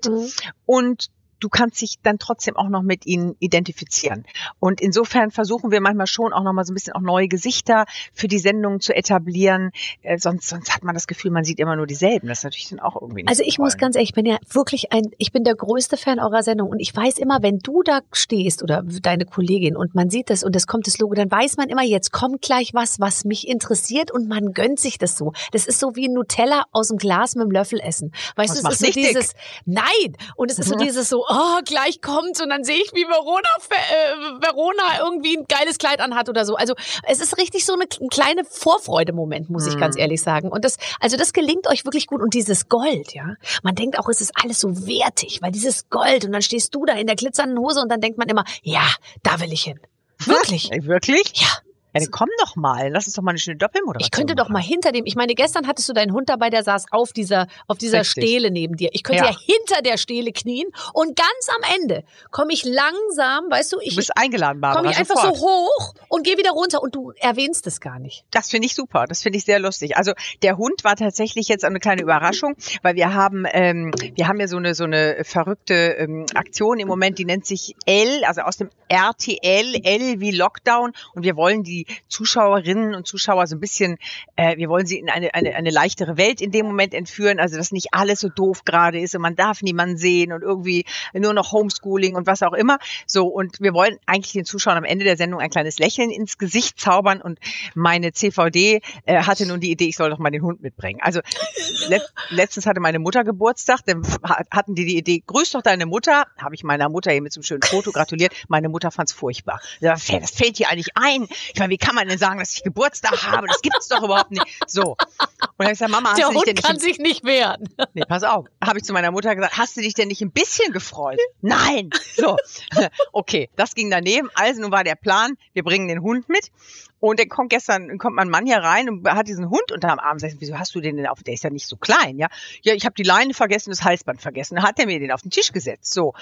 Und du kannst dich dann trotzdem auch noch mit ihnen identifizieren. Und insofern versuchen wir manchmal schon auch noch mal so ein bisschen auch neue Gesichter für die Sendung zu etablieren. Äh, sonst, sonst hat man das Gefühl, man sieht immer nur dieselben. Das ist natürlich dann auch irgendwie nicht Also so ich muss ganz ehrlich, ich bin ja wirklich ein, ich bin der größte Fan eurer Sendung und ich weiß immer, wenn du da stehst oder deine Kollegin und man sieht das und es kommt das Logo, dann weiß man immer, jetzt kommt gleich was, was mich interessiert und man gönnt sich das so. Das ist so wie Nutella aus dem Glas mit dem Löffel essen. Weißt Das du, es ist so nicht dick. dieses, nein, und es ist so dieses so, oh, gleich kommt's und dann sehe ich, wie Verona, äh, Verona irgendwie ein geiles Kleid anhat oder so. Also es ist richtig so eine kleine Vorfreude-Moment, muss ich ganz Mhm. ehrlich sagen. Und das, also das gelingt euch wirklich gut. Und dieses Gold, ja. Man denkt auch, es ist alles so wertig, weil dieses Gold und dann stehst du da in der glitzernden Hose und dann denkt man immer, ja, da will ich hin. Wirklich? Wirklich? Ja. Ja, dann komm doch mal. Lass uns doch mal eine schöne Doppelmoderation Ich könnte doch mal hinter dem, ich meine, gestern hattest du deinen Hund dabei, der saß auf dieser, auf dieser Richtig. Stele neben dir. Ich könnte ja. Ja. hinter der Stele knien und ganz am Ende komme ich langsam, weißt du, Du ich bist eingeladen, Barbara. komme ich einfach sofort. so hoch und gehe wieder runter und du erwähnst es gar nicht. Das finde ich super. Das finde ich sehr lustig. Also der Hund war tatsächlich jetzt eine kleine Überraschung, weil wir haben, ähm, wir haben ja so eine so eine verrückte ähm, Aktion im Moment, die nennt sich L, also aus dem RTL, L wie Lockdown, und wir wollen die Zuschauerinnen und Zuschauer so ein bisschen, äh, wir wollen sie in eine, eine eine leichtere Welt in dem Moment entführen, also dass nicht alles so doof gerade ist und man darf niemanden sehen und irgendwie nur noch Homeschooling und was auch immer. So und wir wollen eigentlich den Zuschauern am Ende der Sendung ein kleines Lächeln ins Gesicht zaubern und meine CVD äh, hatte nun die Idee, ich soll doch mal den Hund mitbringen. Also let, letztens hatte meine Mutter Geburtstag, dann ha- hatten die die Idee, grüß doch deine Mutter. Habe ich meiner Mutter hier mit so einem schönen Foto gratuliert. Meine Mutter fand's furchtbar. Ja, Das fällt das fällt hier eigentlich ein. Ich meine, wie kann man denn sagen, dass ich Geburtstag habe? Das gibt's doch überhaupt nicht. So. Und ich gesagt, Mama, hast der du dich denn Hund nicht kann sich nicht wehren. Nee, pass auf. Habe ich zu meiner Mutter gesagt, hast du dich denn nicht ein bisschen gefreut? Nein. So. Okay, das ging daneben. Also nun war der Plan, wir bringen den Hund mit. Und dann kommt gestern, kommt mein Mann hier rein und hat diesen Hund am Abend sagt, wieso hast du den denn auf, der ist ja nicht so klein, ja? Ja, ich habe die Leine vergessen, das Halsband vergessen. Dann hat er mir den auf den Tisch gesetzt. So.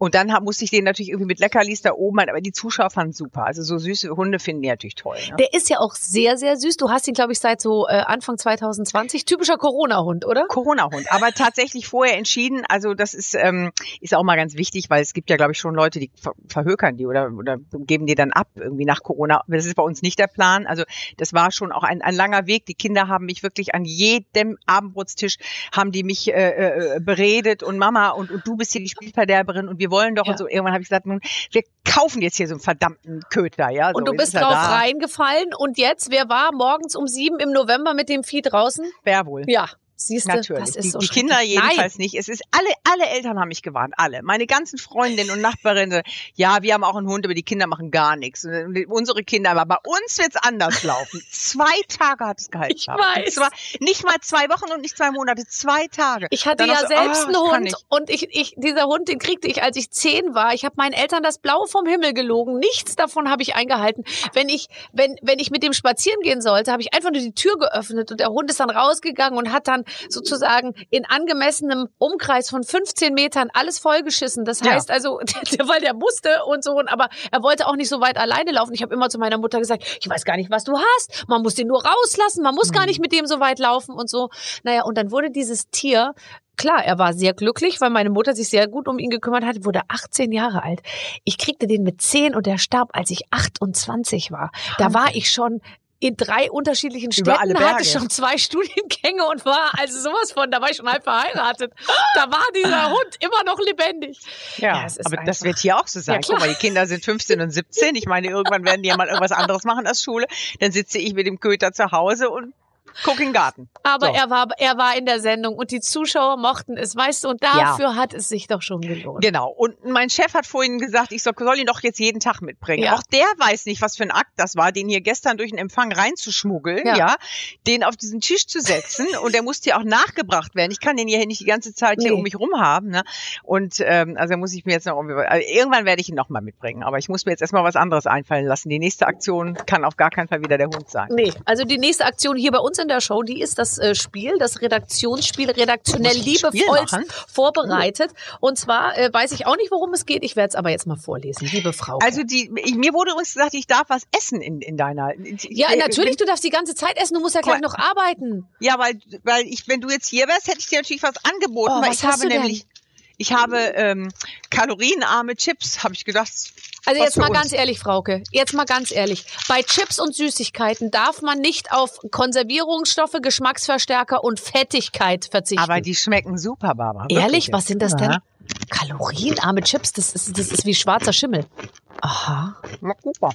Und dann musste ich den natürlich irgendwie mit Leckerlis da oben, aber die Zuschauer fanden es super. Also so süße Hunde finden die natürlich toll. Ne? Der ist ja auch sehr, sehr süß. Du hast ihn, glaube ich, seit so äh, Anfang 2020. Typischer Corona-Hund, oder? Corona-Hund. Aber tatsächlich vorher entschieden, also das ist, ähm, ist auch mal ganz wichtig, weil es gibt ja, glaube ich, schon Leute, die ver verhökern die oder, oder geben die dann ab irgendwie nach Corona. Das ist bei uns nicht der Plan. Also das war schon auch ein, ein langer Weg. Die Kinder haben mich wirklich an jedem Abendbrotstisch, haben die mich äh, äh, beredet und Mama und, und du bist hier die Spielverderberin und wir wollen doch Ja. und so. Irgendwann habe ich gesagt, nun, wir kaufen jetzt hier so einen verdammten Köter. Ja, so, Und du bist ist drauf da. reingefallen. Und jetzt, wer war morgens um sieben im November mit dem Vieh draußen? Wer wohl? Ja, siehst du, Natürlich. das ist die, die Kinder jedenfalls Nein. nicht. Es ist alle, alle Eltern haben mich gewarnt, alle. Meine ganzen Freundinnen und Nachbarinnen. Ja, wir haben auch einen Hund, aber die Kinder machen gar nichts. Und unsere Kinder, aber bei uns wird's anders laufen. zwei Tage hat es gehalten. Ich. Und weiß. zwar nicht mal zwei Wochen und nicht zwei Monate, zwei Tage. Ich hatte Dann ja so, selbst ah, einen Hund und ich, ich, dieser Hund, den kriegte ich, als ich zehn war. Ich habe meinen Eltern das Blau vom Himmel gelogen. Nichts davon habe ich eingehalten. Wenn ich, wenn, wenn ich mit dem spazieren gehen sollte, habe ich einfach nur die Tür geöffnet und der Hund ist dann rausgegangen und hat dann sozusagen in angemessenem Umkreis von 15 Metern alles vollgeschissen. Das Ja. heißt also, der, weil der musste und so, aber er wollte auch nicht so weit alleine laufen. Ich habe immer zu meiner Mutter gesagt, ich weiß gar nicht, was du hast. Man muss den nur rauslassen, man muss gar nicht mit dem so weit laufen und so. Naja, und dann wurde dieses Tier Klar, er war sehr glücklich, weil meine Mutter sich sehr gut um ihn gekümmert hat, wurde 18 Jahre alt. Ich kriegte den mit 10 und er starb, als ich 28 war. Da war ich schon in drei unterschiedlichen Städten, hatte schon zwei Studiengänge und war also sowas von, da war ich schon halb verheiratet. Da war dieser Hund immer noch lebendig. Ja, Ja, aber das einfach- wird hier auch so sein. Ja. Guck mal, die Kinder sind 15 und 17. Ich meine, irgendwann werden die ja mal irgendwas anderes machen als Schule. Dann sitze ich mit dem Köter zu Hause und gucke in den Garten. Aber So. er war, er war in der Sendung und die Zuschauer mochten es, weißt du, und dafür hat es sich doch schon gelohnt. Genau. Und mein Chef hat vorhin gesagt, ich soll, soll ihn doch jetzt jeden Tag mitbringen. Ja. Auch der weiß nicht, was für ein Akt das war, den hier gestern durch den Empfang reinzuschmuggeln, ja. Ja. den auf diesen Tisch zu setzen. Und der musste ja auch nachgebracht werden. Ich kann den hier nicht die ganze Zeit hier Nee. um mich rum haben. Ne? Und ähm, also muss ich mir jetzt noch also irgendwann werde ich ihn noch mal mitbringen. Aber ich muss mir jetzt erstmal was anderes einfallen lassen. Die nächste Aktion kann auf gar keinen Fall wieder der Hund sein. Nee, also die nächste Aktion hier bei uns in der Show, die ist das äh, Spiel, das Redaktionsspiel, redaktionell liebevoll vorbereitet. Und zwar äh, weiß ich auch nicht, worum es geht. Ich werde es aber jetzt mal vorlesen, liebe Frau. Also die, ich, mir wurde übrigens gesagt, ich darf was essen in, in deiner. ja, ich- natürlich, du darfst die ganze Zeit essen, du musst ja gleich noch arbeiten. Ja, weil, weil ich, wenn du jetzt hier wärst, hätte ich dir natürlich was angeboten, Oh, weil was ich hast habe du denn? Ich habe ähm, kalorienarme Chips, habe ich gedacht. Also jetzt mal uns. ganz ehrlich, Frauke, jetzt mal ganz ehrlich. Bei Chips und Süßigkeiten darf man nicht auf Konservierungsstoffe, Geschmacksverstärker und Fettigkeit verzichten. Aber die schmecken super, Barbara. Ehrlich, was sind das denn? Ja. Kalorienarme Chips, das ist, das ist wie schwarzer Schimmel. Aha. Na, super.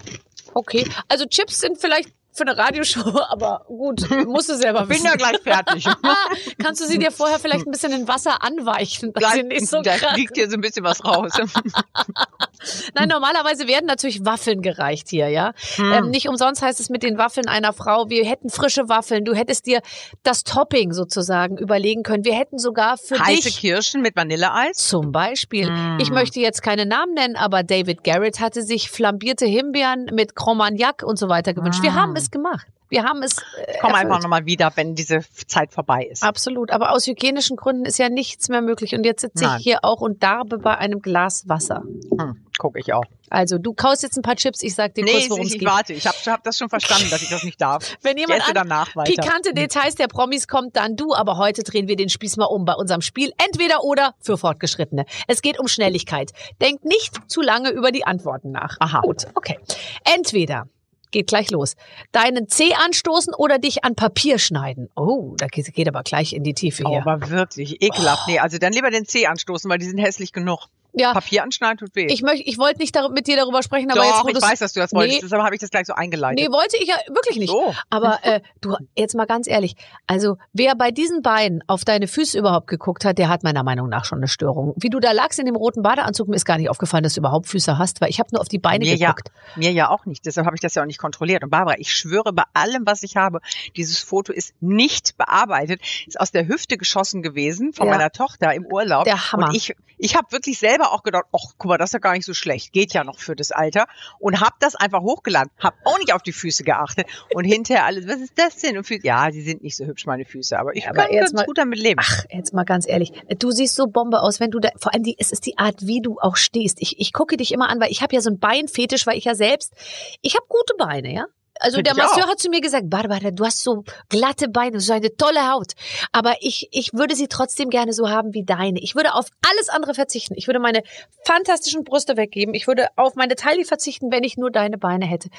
Okay, also Chips sind vielleicht für eine Radioshow, aber gut, musst du selber Bin wissen. ja gleich fertig. Kannst du sie dir vorher vielleicht ein bisschen in Wasser anweichen, dass sie nicht so da liegt hier so ein bisschen was raus. Nein, normalerweise werden natürlich Waffeln gereicht hier, ja. Hm. Ähm, nicht umsonst heißt es mit den Waffeln einer Frau, wir hätten frische Waffeln. Du hättest dir das Topping sozusagen überlegen können. Wir hätten sogar für Heiße dich Kirschen mit Vanilleeis. zum Beispiel, Mm. ich möchte jetzt keine Namen nennen, aber David Garrett hatte sich flambierte Himbeeren mit Cromagnac und so weiter gewünscht. Wir Mm. haben es gemacht. Wir haben es. Äh, Komm erfüllt. einfach nochmal wieder, wenn diese Zeit vorbei ist. Absolut. Aber aus hygienischen Gründen ist ja nichts mehr möglich. Und jetzt sitze Nein. ich hier auch und darbe bei einem Glas Wasser. Hm, guck ich auch. Also du kaust jetzt ein paar Chips, ich sag dir Nee, kurz, worum ich, es ich geht. warte. Ich habe hab das schon verstanden, dass ich das nicht darf. Wenn Ich jemand esse an danach weiter. pikante Details der Promis kommt, dann du. Aber heute drehen wir den Spieß mal um bei unserem Spiel. Entweder oder für Fortgeschrittene. Es geht um Schnelligkeit. Denkt nicht zu lange über die Antworten nach. Aha. Gut, okay. Entweder geht gleich los. Deinen Zeh anstoßen oder dich an Papier schneiden. Oh, da geht, geht aber gleich in die Tiefe Oh, hier. aber wirklich ekelhaft. Nee, also dann lieber den Zeh anstoßen, weil die sind hässlich genug. Ja, Papier anschneiden tut weh. ich möchte, ich wollte nicht mit dir darüber sprechen, aber Doch, jetzt ich weiß, dass du das wolltest. Nee. Deshalb habe ich das gleich so eingeleitet. Nee, wollte ich ja wirklich nicht. so. Aber äh, du, jetzt mal ganz ehrlich, also wer bei diesen Beinen auf deine Füße überhaupt geguckt hat, der hat meiner Meinung nach schon eine Störung. Wie du da lagst in dem roten Badeanzug, mir ist gar nicht aufgefallen, dass du überhaupt Füße hast, weil ich habe nur auf die Beine Mir ja, geguckt. mir ja auch nicht. Deshalb habe ich das ja auch nicht kontrolliert. Und Barbara, ich schwöre bei allem, was ich habe, dieses Foto ist nicht bearbeitet. Ist aus der Hüfte geschossen gewesen von Ja. meiner Tochter im Urlaub. Der Hammer. Und ich, ich habe wirklich selber auch gedacht, ach, guck mal, das ist ja gar nicht so schlecht. Geht ja noch für das Alter. Und habe das einfach hochgeladen. Habe auch nicht auf die Füße geachtet. Und hinterher alles, was ist das denn? Und Füße, ja, die sind nicht so hübsch, meine Füße. Aber ich Ja, aber kann ganz mal- gut damit leben. Ach, jetzt mal ganz ehrlich, du siehst so Bombe aus, wenn du da, vor allem die, es ist die Art, wie du auch stehst. Ich, ich gucke dich immer an, weil ich habe ja so einen Beinfetisch, weil ich ja selbst, ich habe gute Beine, ja. Also Find der Masseur auch. hat zu mir gesagt, Barbara, du hast so glatte Beine, so eine tolle Haut. Aber ich, ich würde sie trotzdem gerne so haben wie deine. Ich würde auf alles andere verzichten. Ich würde meine fantastischen Brüste weggeben. Ich würde auf meine Taille verzichten, wenn ich nur deine Beine hätte.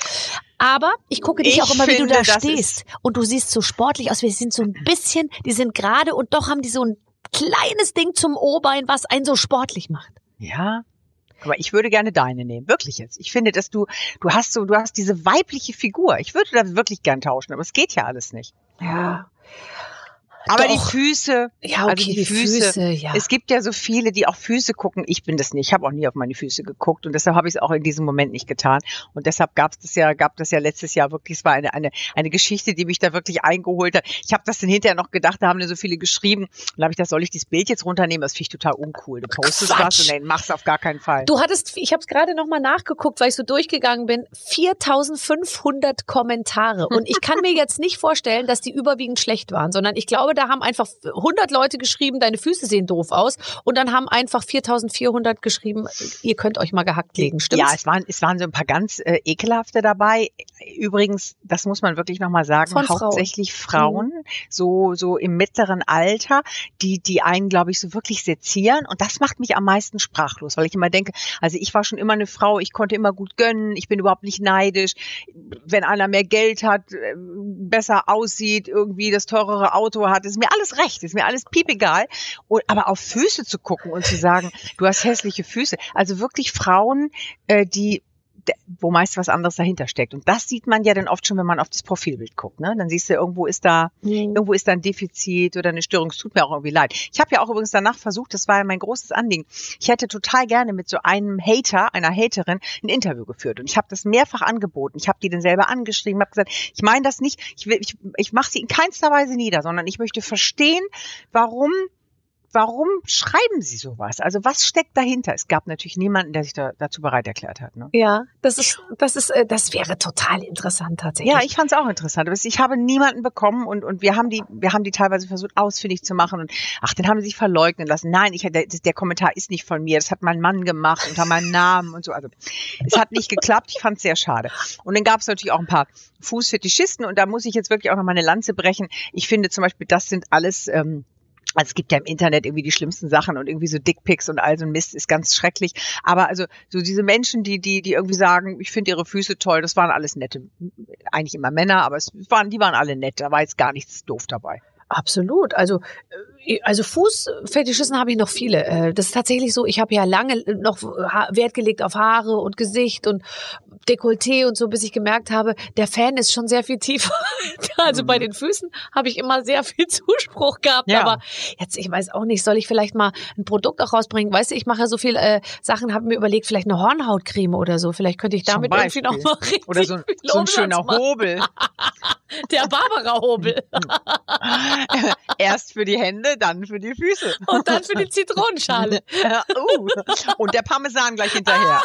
Aber ich gucke dich Ich auch immer, wie du finde, da stehst. Und du siehst so sportlich aus. Wir sind so ein bisschen, die sind gerade und doch haben die so ein kleines Ding zum O-Bein, was einen so sportlich macht. Ja. Aber ich würde gerne deine nehmen, wirklich jetzt. Ich finde, dass du, du hast so, du hast diese weibliche Figur. Ich würde das wirklich gern tauschen, aber es geht ja alles nicht. Ja. Aber Doch. die Füße, Ja, okay, also die, die Füße. Füße, ja. Es gibt ja so viele, die auf Füße gucken. Ich bin das nicht. Ich habe auch nie auf meine Füße geguckt und deshalb habe ich es auch in diesem Moment nicht getan. Und deshalb gab es das ja, gab das ja letztes Jahr wirklich. Es war eine eine eine Geschichte, die mich da wirklich eingeholt hat. Ich habe das dann hinterher noch gedacht. Da haben dann so viele geschrieben. Und da habe ich das, soll ich dieses Bild jetzt runternehmen? Das finde ich total uncool. Du postest Quatsch. was und dann mach's auf gar keinen Fall. Du hattest, ich habe es gerade noch mal nachgeguckt, weil ich so durchgegangen bin, 4500 Kommentare. Und ich kann mir jetzt nicht vorstellen, dass die überwiegend schlecht waren, sondern ich glaube, da haben einfach 100 Leute geschrieben, deine Füße sehen doof aus. Und dann haben einfach 4400 geschrieben, ihr könnt euch mal gehackt legen. Stimmt's? Ja, es waren, es waren so ein paar ganz äh, ekelhafte dabei. Übrigens, das muss man wirklich nochmal sagen, Von Frauen. Mhm. hauptsächlich Frauen, so, so im mittleren Alter, die, die einen, glaube ich, so wirklich sezieren. Und das macht mich am meisten sprachlos, weil ich immer denke, also ich war schon immer eine Frau, ich konnte immer gut gönnen, ich bin überhaupt nicht neidisch. Wenn einer mehr Geld hat, äh, besser aussieht, irgendwie das teurere Auto hat, ist mir alles recht, ist mir alles piepegal. Und, aber auf Füße zu gucken und zu sagen, du hast hässliche Füße. Also wirklich Frauen, äh, die wo meist was anderes dahinter steckt. Und das sieht man ja dann oft schon, wenn man auf das Profilbild guckt. Ne? Dann siehst du, irgendwo ist da, Mhm. irgendwo ist da ein Defizit oder eine Störung. Es tut mir auch irgendwie leid. Ich habe ja auch übrigens danach versucht, das war ja mein großes Anliegen. Ich hätte total gerne mit so einem Hater, einer Haterin, ein Interview geführt. Und ich habe das mehrfach angeboten. Ich habe die dann selber angeschrieben, habe gesagt, ich meine das nicht, ich, will, ich, ich mache sie in keinster Weise nieder, sondern ich möchte verstehen, warum warum schreiben Sie sowas? Also was steckt dahinter? Es gab natürlich niemanden, der sich da, dazu bereit erklärt hat. Ne? Ja, das ist, das ist, äh, das wäre total interessant tatsächlich. Ja, ich fand es auch interessant. Aber ich habe niemanden bekommen und, und wir haben die, wir haben die teilweise versucht ausfindig zu machen und ach, den haben sie sich verleugnen lassen. Nein, ich, der, der Kommentar ist nicht von mir. Das hat mein Mann gemacht unter meinem Namen und so. Also es hat nicht geklappt. Ich fand es sehr schade. Und dann gab es natürlich auch ein paar Fußfetischisten und da muss ich jetzt wirklich auch noch meine Lanze brechen. Ich finde zum Beispiel, das sind alles ähm, also es gibt ja im Internet irgendwie die schlimmsten Sachen und irgendwie so Dickpics und all so ein Mist ist ganz schrecklich. Aber also so diese Menschen, die die die irgendwie sagen, ich finde ihre Füße toll, das waren alles nette, eigentlich immer Männer, aber es waren die waren alle nett. Da war jetzt gar nichts doof dabei. Absolut. Also, äh, also Fußfetischisten habe ich noch viele. Äh, Das ist tatsächlich so. Ich habe ja lange noch Wert gelegt auf Haare und Gesicht und Dekolleté und so, bis ich gemerkt habe, der Fan ist schon sehr viel tiefer. also bei Mhm. den Füßen habe ich immer sehr viel Zuspruch gehabt. Ja. Aber jetzt, ich weiß auch nicht, soll ich vielleicht mal ein Produkt auch rausbringen? Weißt du, ich mache ja so viel äh, Sachen, habe mir überlegt, vielleicht eine Hornhautcreme oder so. Vielleicht könnte ich damit irgendwie noch mal richtig Oder so ein, so ein schöner machen. Hobel. Der Barbara-Hobel. Erst für die Hände, dann für die Füße. und dann für die Zitronenschale. uh. Und der Parmesan gleich hinterher.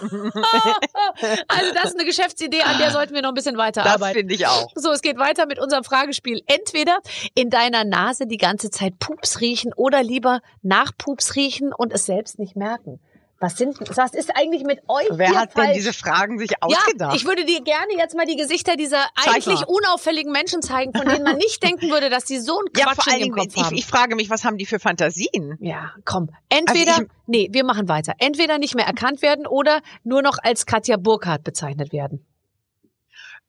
Also das ist eine Geschäftsidee, an der sollten wir noch ein bisschen Das weiterarbeiten. finde ich auch. So, es geht weiter mit unserem Fragespiel. Entweder in deiner Nase die ganze Zeit Pups riechen oder lieber nach Pups riechen und es selbst nicht merken. Was sind, was ist eigentlich mit euch Wer hat falsch? denn diese Fragen sich ja, ausgedacht? ich würde dir gerne jetzt mal die Gesichter dieser Zeig eigentlich mal. unauffälligen Menschen zeigen, von denen man nicht denken würde, dass die so ja, Quatsch vor in ihrem Dingen, Kopf ich, haben. ich frage mich, was haben die für Fantasien? ja, komm. Entweder, Also ich- nee, wir machen weiter. Entweder nicht mehr erkannt werden oder nur noch als Katja Burkhardt bezeichnet werden.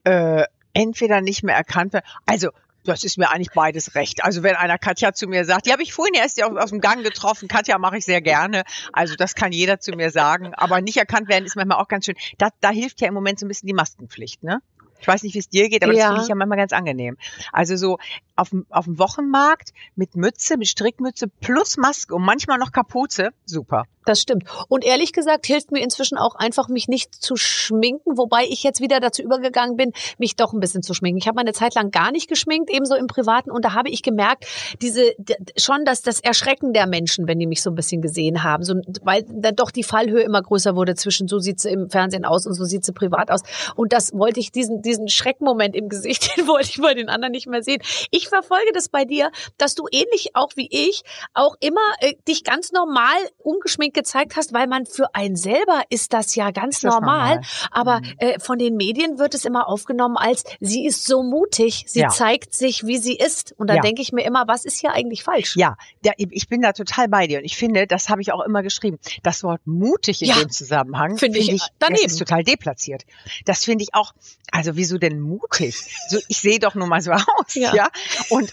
Äh, entweder nicht mehr erkannt werden. Also, das ist mir eigentlich beides recht. Also wenn einer Katja zu mir sagt, die habe ich vorhin erst aus, aus dem Gang getroffen, Katja mache ich sehr gerne. Also das kann jeder zu mir sagen. Aber nicht erkannt werden ist manchmal auch ganz schön. Da, da hilft ja im Moment so ein bisschen die Maskenpflicht, ne? Ich weiß nicht, wie es dir geht, aber Ja. das finde ich ja manchmal ganz angenehm. Also so auf dem, auf dem Wochenmarkt mit Mütze, mit Strickmütze plus Maske und manchmal noch Kapuze, super. Das stimmt. Und ehrlich gesagt hilft mir inzwischen auch einfach, mich nicht zu schminken, wobei ich jetzt wieder dazu übergegangen bin, mich doch ein bisschen zu schminken. Ich habe eine Zeit lang gar nicht geschminkt, ebenso im Privaten, und da habe ich gemerkt, diese schon das, das Erschrecken der Menschen, wenn die mich so ein bisschen gesehen haben, so, weil dann doch die Fallhöhe immer größer wurde zwischen so sieht sie im Fernsehen aus und so sieht sie privat aus. Und das wollte ich, diesen, diesen Schreckmoment im Gesicht, den wollte ich bei den anderen nicht mehr sehen. Ich verfolge das bei dir, dass du ähnlich auch wie ich auch immer äh, dich ganz normal ungeschminkt gezeigt hast, weil man für einen selber ist das ja ganz das normal. normal? Aber Mhm. äh, von den Medien wird es immer aufgenommen als sie ist so mutig, sie Ja. zeigt sich, wie sie ist. Und da Ja. denke ich mir immer, was ist hier eigentlich falsch? Ja, der, ich bin da total bei dir und ich finde, das habe ich auch immer geschrieben. Das Wort mutig in Ja, dem Zusammenhang finde ich daneben. Das ist total deplatziert. Das finde ich auch. Also wieso denn mutig? So, ich sehe doch nur mal so aus, Ja. Und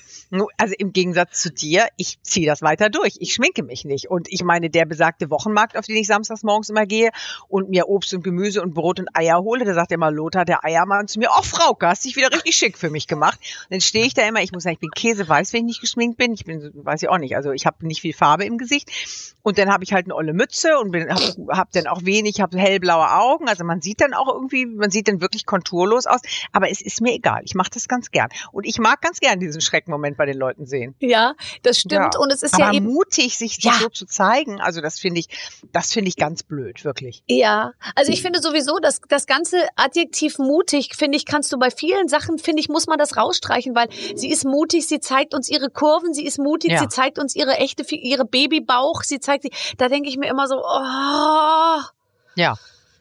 also im Gegensatz zu dir, ich ziehe das weiter durch. Ich schminke mich nicht. Und ich meine, der besagte Wochenmarkt, auf den ich samstags morgens immer gehe und mir Obst und Gemüse und Brot und Eier hole, da sagt immer Lothar, der Eiermann, zu mir, ach Frauke, hast dich wieder richtig schick für mich gemacht. Und dann stehe ich da immer, ich muss sagen, ich bin käseweiß, wenn ich nicht geschminkt bin. Ich bin, weiß ich auch nicht, also ich habe nicht viel Farbe im Gesicht. Und dann habe ich halt eine olle Mütze und habe hab dann auch wenig, habe hellblaue Augen. Also man sieht dann auch irgendwie, man sieht dann wirklich konturlos aus. Aber es ist mir egal. Ich mache das ganz gern. Und ich mag ganz gern diesen Schreckmoment bei den Leuten sehen. Ja, das stimmt. Ja. Und es ist Aber ja eben mutig, sich Ja. so zu zeigen, also das finde ich, das finde ich ganz blöd, wirklich. Ja, also ich finde sowieso, dass das ganze Adjektiv mutig, finde ich, kannst du bei vielen Sachen, finde ich, muss man das rausstreichen, weil sie ist mutig, sie zeigt uns ihre Kurven, sie ist mutig, Ja. sie zeigt uns ihre echte, ihre Babybauch, sie zeigt sie, da denke ich mir immer so, oh, Ja.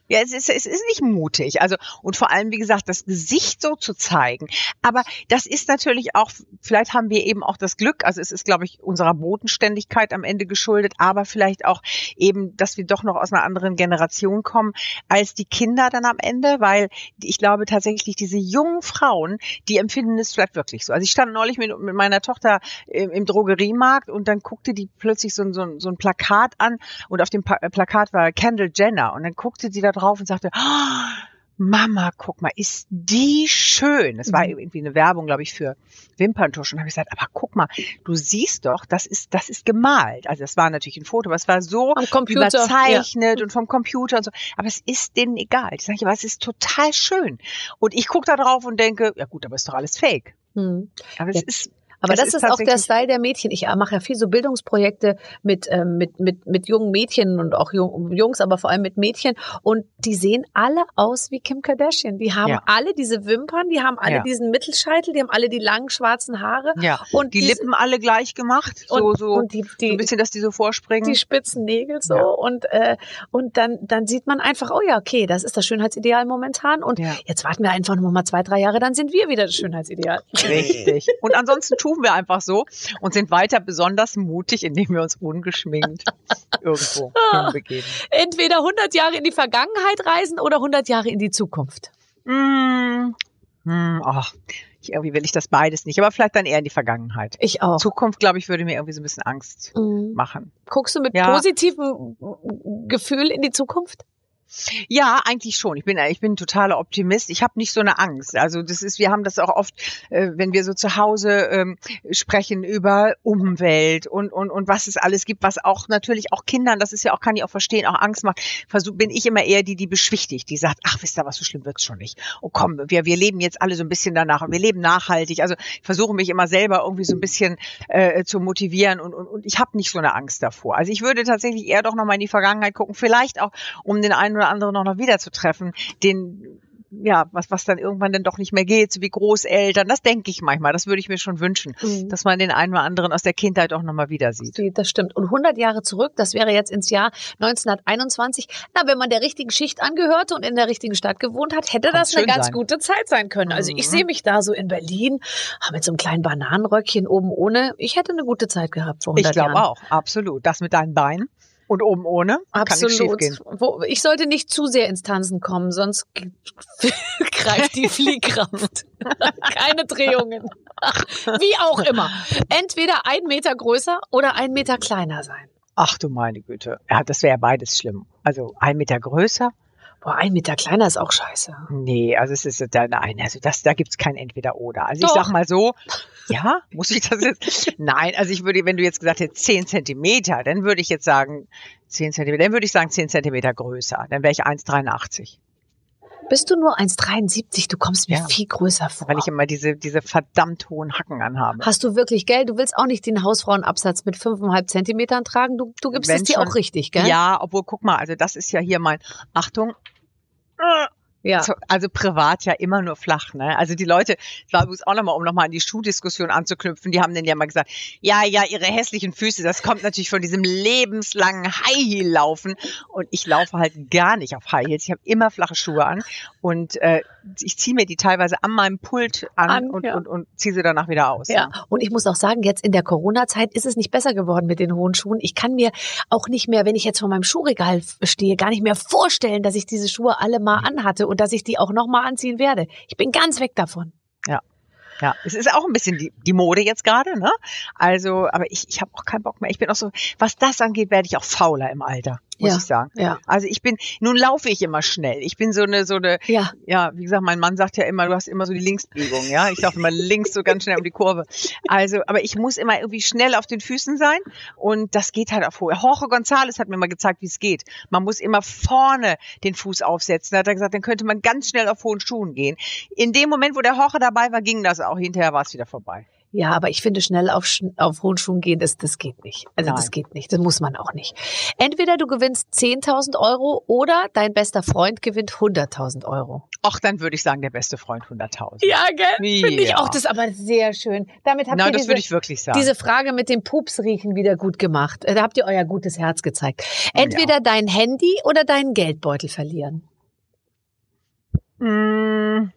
Ja, es ist, es ist nicht mutig. Also, und vor allem, wie gesagt, das Gesicht so zu zeigen. Aber das ist natürlich auch, vielleicht haben wir eben auch das Glück, also es ist, glaube ich, unserer Bodenständigkeit am Ende geschuldet, aber vielleicht auch eben, dass wir doch noch aus einer anderen Generation kommen als die Kinder dann am Ende, weil ich glaube tatsächlich, diese jungen Frauen, die empfinden es vielleicht wirklich so. Also ich stand neulich mit, mit meiner Tochter im, im Drogeriemarkt und dann guckte die plötzlich so, ein- so, so ein Plakat an und auf dem pa Plakat war Kendall Jenner und dann guckte sie da drauf und sagte, "Ah, Mama, guck mal, ist die schön. Es war Mhm. irgendwie eine Werbung, glaube ich, für Wimperntusch. Und habe ich gesagt, aber guck mal, du siehst doch, das ist, das ist gemalt. Also das war natürlich ein Foto, aber es war so überzeichnet und vom Computer und so. Aber es ist denen egal. Ich sage, aber es ist total schön. Und ich gucke da drauf und denke, ja gut, aber ist doch alles fake. Ja. Hm. Aber Ja. es ist, Aber Es das ist ist, auch der Style der Mädchen. Ich mache ja viel so Bildungsprojekte mit, ähm, mit, mit, mit jungen Mädchen und auch Jung- Jungs, aber vor allem mit Mädchen. Und die sehen alle aus wie Kim Kardashian. Die haben Ja. alle diese Wimpern, die haben alle Ja. diesen Mittelscheitel, die haben alle die langen schwarzen Haare. ja. Und Die diese- Lippen alle gleich gemacht. So, und, so, und die, so die, ein bisschen, dass die so vorspringen. die spitzen Nägel so Ja. und äh, und dann dann sieht man einfach oh ja okay das ist das Schönheitsideal momentan und jetzt warten wir einfach noch mal zwei drei Jahre dann sind wir wieder das Schönheitsideal Richtig. Und ansonsten tun wir einfach so und sind weiter besonders mutig, indem wir uns ungeschminkt irgendwo hinbegeben. entweder 100 Jahre in die Vergangenheit reisen oder 100 Jahre in die Zukunft Mm, hm, ach, ich, irgendwie will ich das beides nicht, aber vielleicht dann eher in die Vergangenheit. ich auch Zukunft, glaube ich, würde mir irgendwie so ein bisschen Angst Mhm. machen. guckst du mit Ja. positivem Gefühl in die Zukunft Ja, eigentlich schon. Ich bin, ich bin totaler Optimist. Ich habe nicht so eine Angst. Also das ist, wir haben das auch oft, äh, wenn wir so zu Hause ähm, sprechen über Umwelt und, und, und was es alles gibt, was auch natürlich auch Kindern, das ist ja auch, kann ich auch verstehen, auch Angst macht. Versuch, bin ich immer eher die, die beschwichtigt, die sagt, ach, wisst ihr was, so schlimm wird's schon nicht. Oh komm, wir, wir leben jetzt alle so ein bisschen danach und wir leben nachhaltig. Also ich versuche mich immer selber irgendwie so ein bisschen äh, zu motivieren und, und, und ich habe nicht so eine Angst davor. Also ich würde tatsächlich eher doch nochmal in die Vergangenheit gucken, vielleicht auch um den einen oder anderen noch, noch wieder zu treffen, den ja, was, was dann irgendwann dann doch nicht mehr geht, so wie Großeltern, das denke ich manchmal, das würde ich mir schon wünschen, Mhm. dass man den einen oder anderen aus der Kindheit auch nochmal wieder sieht. Das stimmt. Und 100 Jahre zurück, das wäre jetzt ins Jahr 1921. Na, wenn man der richtigen Schicht angehörte und in der richtigen Stadt gewohnt hat, hätte Kann das eine ganz sein. gute Zeit sein können. Also ich Mhm. sehe mich da so in Berlin ah, mit so einem kleinen Bananenröckchen oben ohne. Ich hätte eine gute Zeit gehabt vor 100 Ich glaube Jahren. auch, absolut. Das mit deinen Beinen und oben ohne Absolut. ich sollte nicht zu sehr ins Tanzen kommen, sonst greift die Fliehkraft. Keine Drehungen. Wie auch immer. Entweder ein Meter größer oder ein Meter kleiner sein. Ach du meine Güte. Ja, das wäre beides schlimm. Also ein Meter größer? Boah, ein Meter kleiner ist auch scheiße. Nee, also es ist da nein, also das, da gibt's kein Entweder-Oder. Also Doch. ich sag mal so, ja, muss ich das jetzt? Nein, also ich würde, wenn du jetzt gesagt hättest, 10 Zentimeter, dann würde ich jetzt sagen, 10 Zentimeter, dann würde ich sagen 10 Zentimeter größer. Dann wäre ich 1,83. Bist du nur 1,73? Du kommst mir Ja. viel größer vor. Weil ich immer diese, diese verdammt hohen Hacken anhabe. Hast du wirklich Geld? Du willst auch nicht den Hausfrauenabsatz mit 5,5 Zentimetern tragen. Du, du gibst Wenn es dir schon. auch richtig, gell? Ja, obwohl, guck mal, also das ist ja hier mein, Achtung, ja. So, also privat ja immer nur flach, ne? Also die Leute, das war übrigens auch nochmal, um nochmal an die Schuhdiskussion anzuknüpfen, die haben dann ja mal gesagt, ja, ja, ihre hässlichen Füße, das kommt natürlich von diesem lebenslangen High Heel laufen und ich laufe halt gar nicht auf High Heels, ich habe immer flache Schuhe an und äh, ich ziehe mir die teilweise an meinem Pult an, An, und, ja. und, und ziehe sie danach wieder aus. Ja, und ich muss auch sagen, jetzt in der Corona-Zeit ist es nicht besser geworden mit den hohen Schuhen. Ich kann mir auch nicht mehr, wenn ich jetzt vor meinem Schuhregal stehe, gar nicht mehr vorstellen, dass ich diese Schuhe alle mal anhatte und dass ich die auch noch mal anziehen werde. Ich bin ganz weg davon. Ja, es ist auch ein bisschen die, die Mode jetzt gerade, ne? Also, aber ich, ich habe auch keinen Bock mehr. Ich bin auch so, was das angeht, werde ich auch fauler im Alter, muss Ja. ich sagen. Ja, Also ich bin, nun laufe ich immer schnell. Ich bin so eine, so eine, ja. ja, wie gesagt, mein Mann sagt ja immer, du hast immer so die Linksbiegung, ja. Ich laufe immer links so ganz schnell um die Kurve. Also, aber ich muss immer irgendwie schnell auf den Füßen sein und das geht halt auf hohe. Jorge González hat mir mal gezeigt, wie es geht. Man muss immer vorne den Fuß aufsetzen. Da hat er gesagt, dann könnte man ganz schnell auf hohen Schuhen gehen. In dem Moment, wo der Jorge dabei war, ging das auch. Hinterher war es wieder vorbei. Ja, aber ich finde, schnell auf, auf hohen Schuhen gehen, das, das geht nicht. Also das Nein. geht nicht. Das muss man auch nicht. Entweder du gewinnst 10.000 Euro oder dein bester Freund gewinnt 100.000 Euro. Ach, dann würde ich sagen, der beste Freund 100.000. Ja, gell? Finde ich Ja. auch. Das aber sehr schön. Damit habt Na, ihr das diese, würde ich wirklich sagen. diese Frage mit dem Pupsriechen wieder gut gemacht. Da habt ihr euer gutes Herz gezeigt. Entweder dein Handy oder deinen Geldbeutel verlieren. Mm.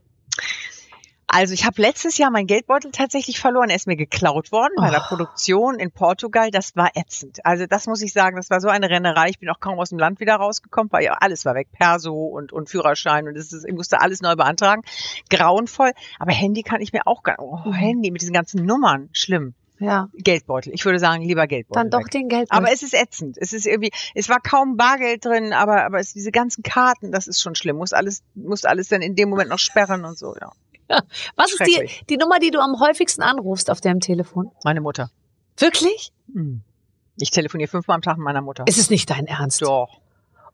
Also ich habe letztes Jahr meinen Geldbeutel tatsächlich verloren. Er ist mir geklaut worden bei der Oh. Produktion in Portugal. Das war ätzend. Also das muss ich sagen, das war so eine Rennerei. Ich bin auch kaum aus dem Land wieder rausgekommen, weil ja alles war weg. Perso und, und Führerschein und das ist, ich musste alles neu beantragen. Grauenvoll. Aber Handy kann ich mir auch gar Oh, Mhm. Handy mit diesen ganzen Nummern. Schlimm. Ja, Geldbeutel. Ich würde sagen, lieber Geldbeutel. dann doch weg. den Geldbeutel. Aber es ist ätzend. Es ist irgendwie, es war kaum Bargeld drin, aber, aber es, diese ganzen Karten, das ist schon schlimm. Muss alles, muss alles dann in dem Moment noch sperren und so, ja. Was ist die, die Nummer, die du am häufigsten anrufst auf deinem Telefon? Meine Mutter. Wirklich? Hm. Ich telefoniere fünfmal am Tag mit meiner Mutter. Ist es nicht dein Ernst? Doch.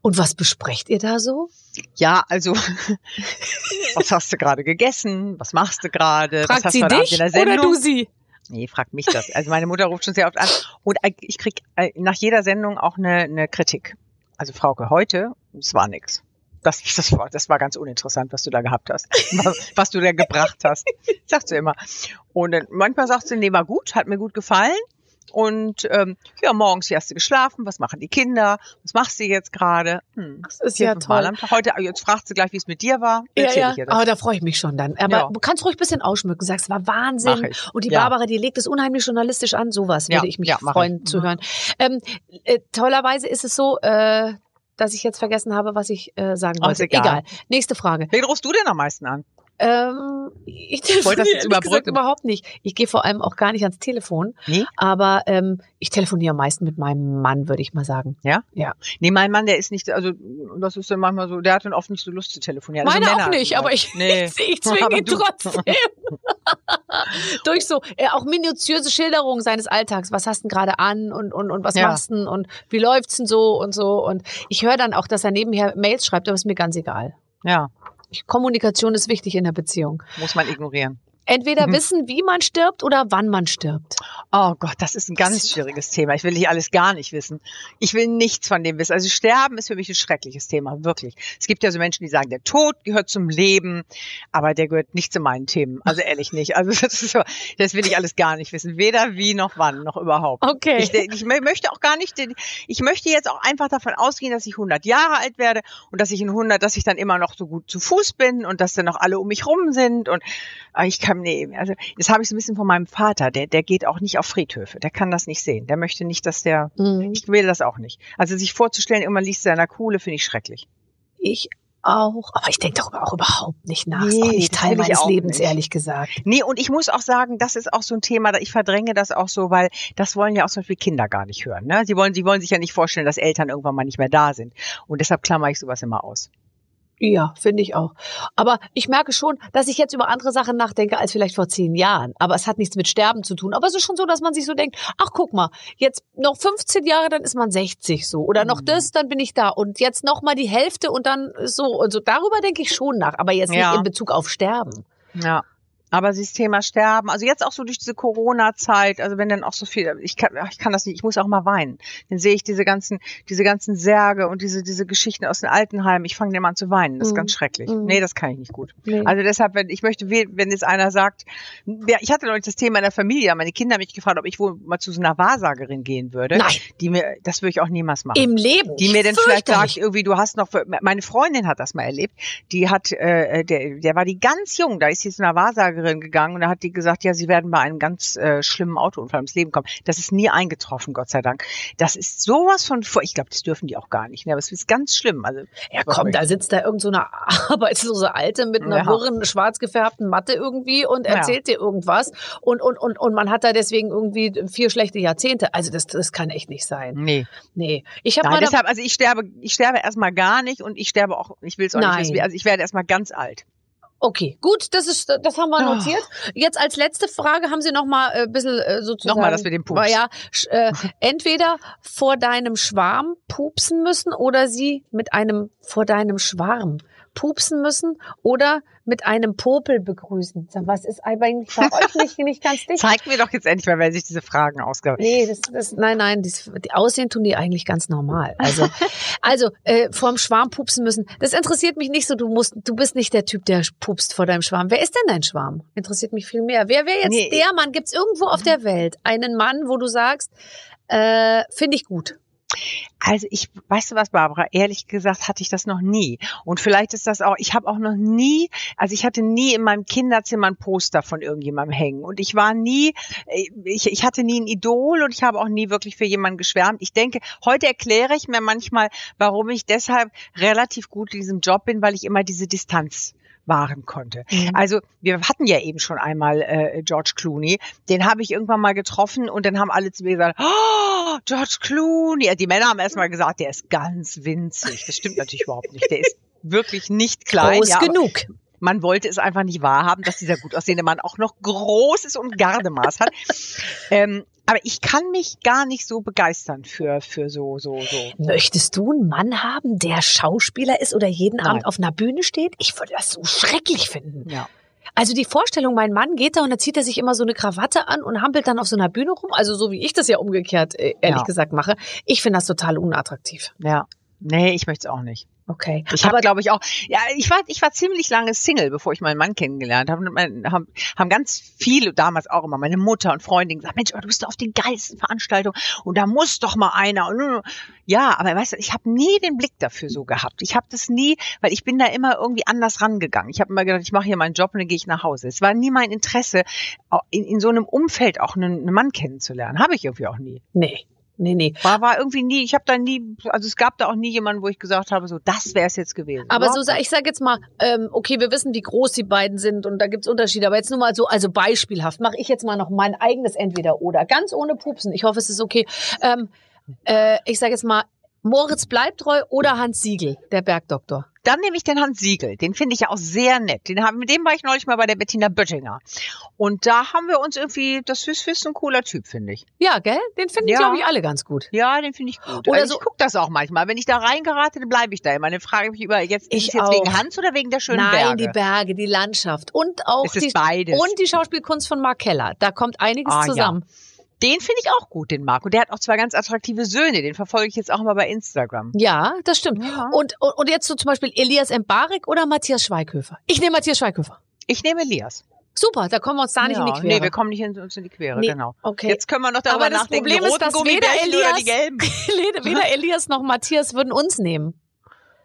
Und was besprecht ihr da so? Ja, also, was hast du gerade gegessen? Was machst du gerade? was Fragt hast sie du dich in der oder Sendung? du sie? Nee, fragt mich das. Also meine Mutter ruft schon sehr oft an und ich krieg äh, nach jeder Sendung auch eine, eine Kritik. Also Frauke, heute, es war nix. Das, das, war, das war ganz uninteressant, was du da gehabt hast, was, was du da gebracht hast. Sagt sie immer. Und dann, manchmal sagt sie, nee, war gut, hat mir gut gefallen. Und ähm, ja, morgens hast du geschlafen, was machen die Kinder, was machst du jetzt gerade? Hm. Das ist ja toll. Heute, jetzt fragt sie gleich, wie es mit dir war. Ja, Erzähl ja. Aber da freue ich mich schon dann. Aber Ja. du kannst ruhig ein bisschen ausschmücken. Sagst, es war Wahnsinn. Und die Ja. Barbara, die legt es unheimlich journalistisch an. Sowas würde ich mich freuen ich. zu Mhm. hören. Ähm, äh, tollerweise ist es so, äh, dass ich jetzt vergessen habe, was ich äh, sagen wollte. egal. Nächste Frage. Wen rufst du denn am meisten an? Ähm, ich wollte das jetzt überbrücken. überhaupt nicht. Ich gehe vor allem auch gar nicht ans Telefon. Nee? Aber ähm, ich telefoniere am meisten mit meinem Mann, würde ich mal sagen. Ja? Ja. Nee, mein Mann, der ist nicht, also das ist dann manchmal so, der hat dann oft nicht so Lust zu telefonieren. Also Meine Männer, auch nicht, aber ich, Nee. ich, ich zwinge ihn trotzdem. Durch so äh, auch minutiöse Schilderungen seines Alltags. Was hast du denn gerade an und, und, und was Ja. machst du denn und wie läuft's denn so und so. Und ich höre dann auch, dass er nebenher Mails schreibt, aber ist mir ganz egal. Ja, Kommunikation ist wichtig in der Beziehung. muss man ignorieren. Entweder Mhm. wissen, wie man stirbt oder wann man stirbt. Oh Gott, das ist ein ganz schwieriges Thema. Ich will nicht alles gar nicht wissen. Ich will nichts von dem wissen. Also Sterben ist für mich ein schreckliches Thema, wirklich. Es gibt ja so Menschen, die sagen, der Tod gehört zum Leben, aber der gehört nicht zu meinen Themen. Also ehrlich nicht. Also das so, das will ich alles gar nicht wissen. Weder wie noch wann noch überhaupt. Okay. Ich, ich mö- möchte auch gar nicht, ich möchte jetzt auch einfach davon ausgehen, dass ich 100 Jahre alt werde und dass ich in 100, dass ich dann immer noch so gut zu Fuß bin und dass dann noch alle um mich rum sind und ah, ich kann, nee, also das habe ich so ein bisschen von meinem Vater, der, der geht auch nicht auf Friedhöfe, der kann das nicht sehen, der möchte nicht, dass der, Mhm. ich will das auch nicht. Also sich vorzustellen, irgendwann liest er in der Kuhle, finde ich schrecklich. Ich auch. Aber ich denke darüber auch überhaupt nicht nach. Nee, ist auch nicht das Teil meines Lebens, nicht. ehrlich gesagt. Nee, und ich muss auch sagen, das ist auch so ein Thema, ich verdränge das auch so, weil das wollen ja auch zum Beispiel Kinder gar nicht hören. Ne? Sie wollen, sie wollen sich ja nicht vorstellen, dass Eltern irgendwann mal nicht mehr da sind. Und deshalb klammer ich sowas immer aus. Ja, finde ich auch. Aber ich merke schon, dass ich jetzt über andere Sachen nachdenke als vielleicht vor zehn Jahren. Aber es hat nichts mit Sterben zu tun. Aber es ist schon so, dass man sich so denkt, ach guck mal, jetzt noch 15 Jahre, dann ist man 60 so. Oder noch Mhm. das, dann bin ich da. Und jetzt noch mal die Hälfte und dann so. Und so darüber denke ich schon nach. Aber jetzt Ja. nicht in Bezug auf Sterben. Ja. Aber dieses Thema Sterben, also jetzt auch so durch diese Corona-Zeit, also wenn dann auch so viel, ich kann, ich kann das nicht, ich muss auch mal weinen. Dann sehe ich diese ganzen, diese ganzen Särge und diese, diese Geschichten aus den Altenheimen. Ich fange dann an zu weinen. Das ist Mhm. ganz schrecklich. Mhm. Nee, das kann ich nicht gut. Nee. Also deshalb, wenn ich möchte, we- wenn jetzt einer sagt, ja, ich hatte neulich das Thema in der Familie, meine Kinder haben mich gefragt, ob ich wohl mal zu so einer Wahrsagerin gehen würde. Nein. Die mir, das würde ich auch niemals machen Im Leben. die mir dann vielleicht sagt, irgendwie, du hast noch, meine Freundin hat das mal erlebt, die hat, äh, der, der war die ganz jung, da ist sie zu einer Wahrsagerin gegangen und da hat die gesagt, ja, sie werden bei einem ganz äh, schlimmen Autounfall ums Leben kommen. Das ist nie eingetroffen, Gott sei Dank. Das ist sowas von, vor- ich glaube, das dürfen die auch gar nicht, ne? aber es ist ganz schlimm. Also, Ja, komm, da sitzt da irgend so eine arbeitslose Alte mit einer Ja. wirren, schwarz gefärbten Matte irgendwie und Ja. erzählt dir irgendwas. Und, und, und, und man hat da deswegen irgendwie vier schlechte Jahrzehnte. Also das, das kann echt nicht sein. nee. Nee. Ich habe mal deshalb, also ich sterbe, ich sterbe erstmal gar nicht und ich sterbe auch, ich will es auch Nein. nicht wissen, also ich werde erstmal ganz alt. Okay, gut, das ist, das haben wir Ah. notiert. Jetzt als letzte Frage haben Sie noch mal äh, ein bisschen äh, sozusagen. Nochmal das mit dem Pups. Ja, äh, entweder vor deinem Schwarm pupsen müssen oder Sie mit einem vor deinem Schwarm pupsen müssen oder mit einem Popel begrüßen. Was ist eigentlich bei euch nicht, nicht ganz dicht? Zeig mir doch jetzt endlich mal, wer sich diese Fragen ausgabt. Nee, das, das, nein, nein, das, die aussehen tun die eigentlich ganz normal. Also, also äh, vorm Schwarm pupsen müssen. Das interessiert mich nicht so. Du musst, du bist nicht der Typ, der pupst vor deinem Schwarm. Wer ist denn dein Schwarm? Interessiert mich viel mehr. Wer wäre jetzt Nee. der Mann? Gibt's irgendwo auf der Welt einen Mann, wo du sagst, äh, finde ich gut? Also ich, weißt du was, Barbara, ehrlich gesagt hatte ich das noch nie. Und vielleicht ist das auch, ich habe auch noch nie, also ich hatte nie in meinem Kinderzimmer ein Poster von irgendjemandem hängen. Und ich war nie, äh, ich, ich hatte nie ein Idol und ich habe auch nie wirklich für jemanden geschwärmt. Ich denke, heute erkläre ich mir manchmal, warum ich deshalb relativ gut in diesem Job bin, weil ich immer diese Distanz wahren konnte. Also wir hatten ja eben schon einmal äh, George Clooney, den habe ich irgendwann mal getroffen und dann haben alle zu mir gesagt, oh, George Clooney. Die Männer haben erstmal gesagt, der ist ganz winzig. Das stimmt natürlich überhaupt nicht. Der ist wirklich nicht klein. Groß ja, genug. man wollte es einfach nicht wahrhaben, dass dieser gut aussehende Mann auch noch groß ist und Gardemaß hat. ähm, aber ich kann mich gar nicht so begeistern für, für so, so, so. Möchtest du einen Mann haben, der Schauspieler ist oder jeden Nein. Abend auf einer Bühne steht? Ich würde das so schrecklich finden. Ja. Also die Vorstellung, mein Mann geht da und dann zieht er sich immer so eine Krawatte an und hampelt dann auf so einer Bühne rum. Also so wie ich das ja umgekehrt, äh, ehrlich Ja. gesagt, mache. Ich finde das total unattraktiv. Ja. Nee, ich möchte es auch nicht. Okay. Ich habe, glaube ich, auch, ja, ich war, ich war ziemlich lange Single, bevor ich meinen Mann kennengelernt habe. Haben, haben ganz viele, damals auch immer, meine Mutter und Freundin gesagt, Mensch, aber du bist doch auf den geilsten Veranstaltungen und da muss doch mal einer. Und, ja, aber weißt du, ich habe nie den Blick dafür so gehabt. Ich habe das nie, weil ich bin da immer irgendwie anders rangegangen. Ich habe immer gedacht, ich mache hier meinen Job und dann gehe ich nach Hause. Es war nie mein Interesse, in, in so einem Umfeld auch einen, einen Mann kennenzulernen. Habe ich irgendwie auch nie. Nee. Nee, nee. War, war irgendwie nie, ich habe da nie, also es gab da auch nie jemanden, wo ich gesagt habe, so, das wäre es jetzt gewesen. Aber so, Überhaupt ich sage jetzt mal, ähm, okay, wir wissen, wie groß die beiden sind und da gibt's Unterschiede. Aber jetzt nur mal so, also beispielhaft, mache ich jetzt mal noch mein eigenes Entweder-Oder. Ganz ohne Pupsen. Ich hoffe, es ist okay. Ähm, äh, ich sage jetzt mal, Moritz bleibt treu oder Hans Siegel, der Bergdoktor. Dann nehme ich den Hans Siegel. Den finde ich ja auch sehr nett. Den haben, mit dem war ich neulich mal bei der Bettina Böttinger. Und da haben wir uns irgendwie, das ist, ist ein cooler Typ, finde ich. Ja, gell? Den finden, Ja. glaube ich, alle ganz gut. Ja, den finde ich gut. Oder also so- ich gucke das auch manchmal. Wenn ich da reingerate, dann bleibe ich da immer. Dann frage ich mich über, jetzt, ist Ich es jetzt auch. wegen Hans oder wegen der schönen Nein, Berge? die Berge, die Landschaft und auch Es ist die beides. und die Schauspielkunst von Mark Keller. Da kommt einiges Ah, ja. Den finde ich auch gut, den Marco. Der hat auch zwei ganz attraktive Söhne. Den verfolge ich jetzt auch mal bei Instagram. Ja, das stimmt. Ja. Und, und, und jetzt so zum Beispiel Elias Mbarek oder Matthias Schweighöfer. Ich nehme Matthias Schweighöfer. Ich nehme Elias. Super, da kommen wir uns da nicht in die Ja, Quere. Nee, wir kommen nicht in, uns in die Quere, Nee, genau. okay. Jetzt können wir noch darüber Aber das nachdenken, Problem die ist, roten dass weder Gummibärchen oder die Elias- Weder Elias noch Matthias würden uns nehmen.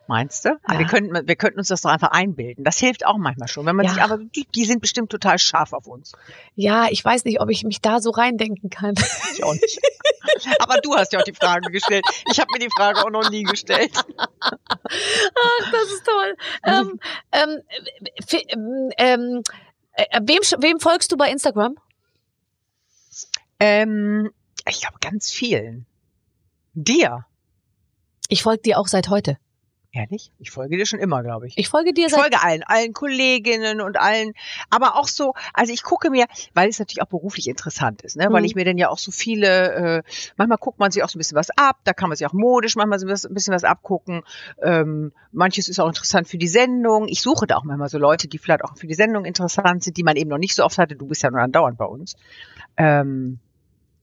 Meinst du? Ja. wir, könnten, wir könnten uns das doch einfach einbilden. Das hilft auch manchmal schon. Wenn man Ja. sich aber, die, die sind bestimmt total scharf auf uns. Ja, ich weiß nicht, ob ich mich da so reindenken kann. Ich auch nicht. aber du hast ja auch die Frage gestellt. Ich habe mir die Frage auch noch nie gestellt. Ach, das ist toll. ähm, ähm, ähm, ähm, äh, wem, wem folgst du bei Instagram? Ähm, ich glaube ganz vielen. Dir. Ich folge dir auch seit heute. Ehrlich? Ich folge dir schon immer, glaube ich. Ich folge dir Ich folge allen, allen Kolleginnen und allen, aber auch so, also ich gucke mir, weil es natürlich auch beruflich interessant ist, ne? weil Mhm. ich mir dann ja auch so viele, äh, manchmal guckt man sich auch so ein bisschen was ab, da kann man sich auch modisch manchmal so ein bisschen was abgucken. Ähm, manches ist auch interessant für die Sendung. Ich suche da auch manchmal so Leute, die vielleicht auch für die Sendung interessant sind, die man eben noch nicht so oft hatte. Du bist ja nur andauernd bei uns. Ähm,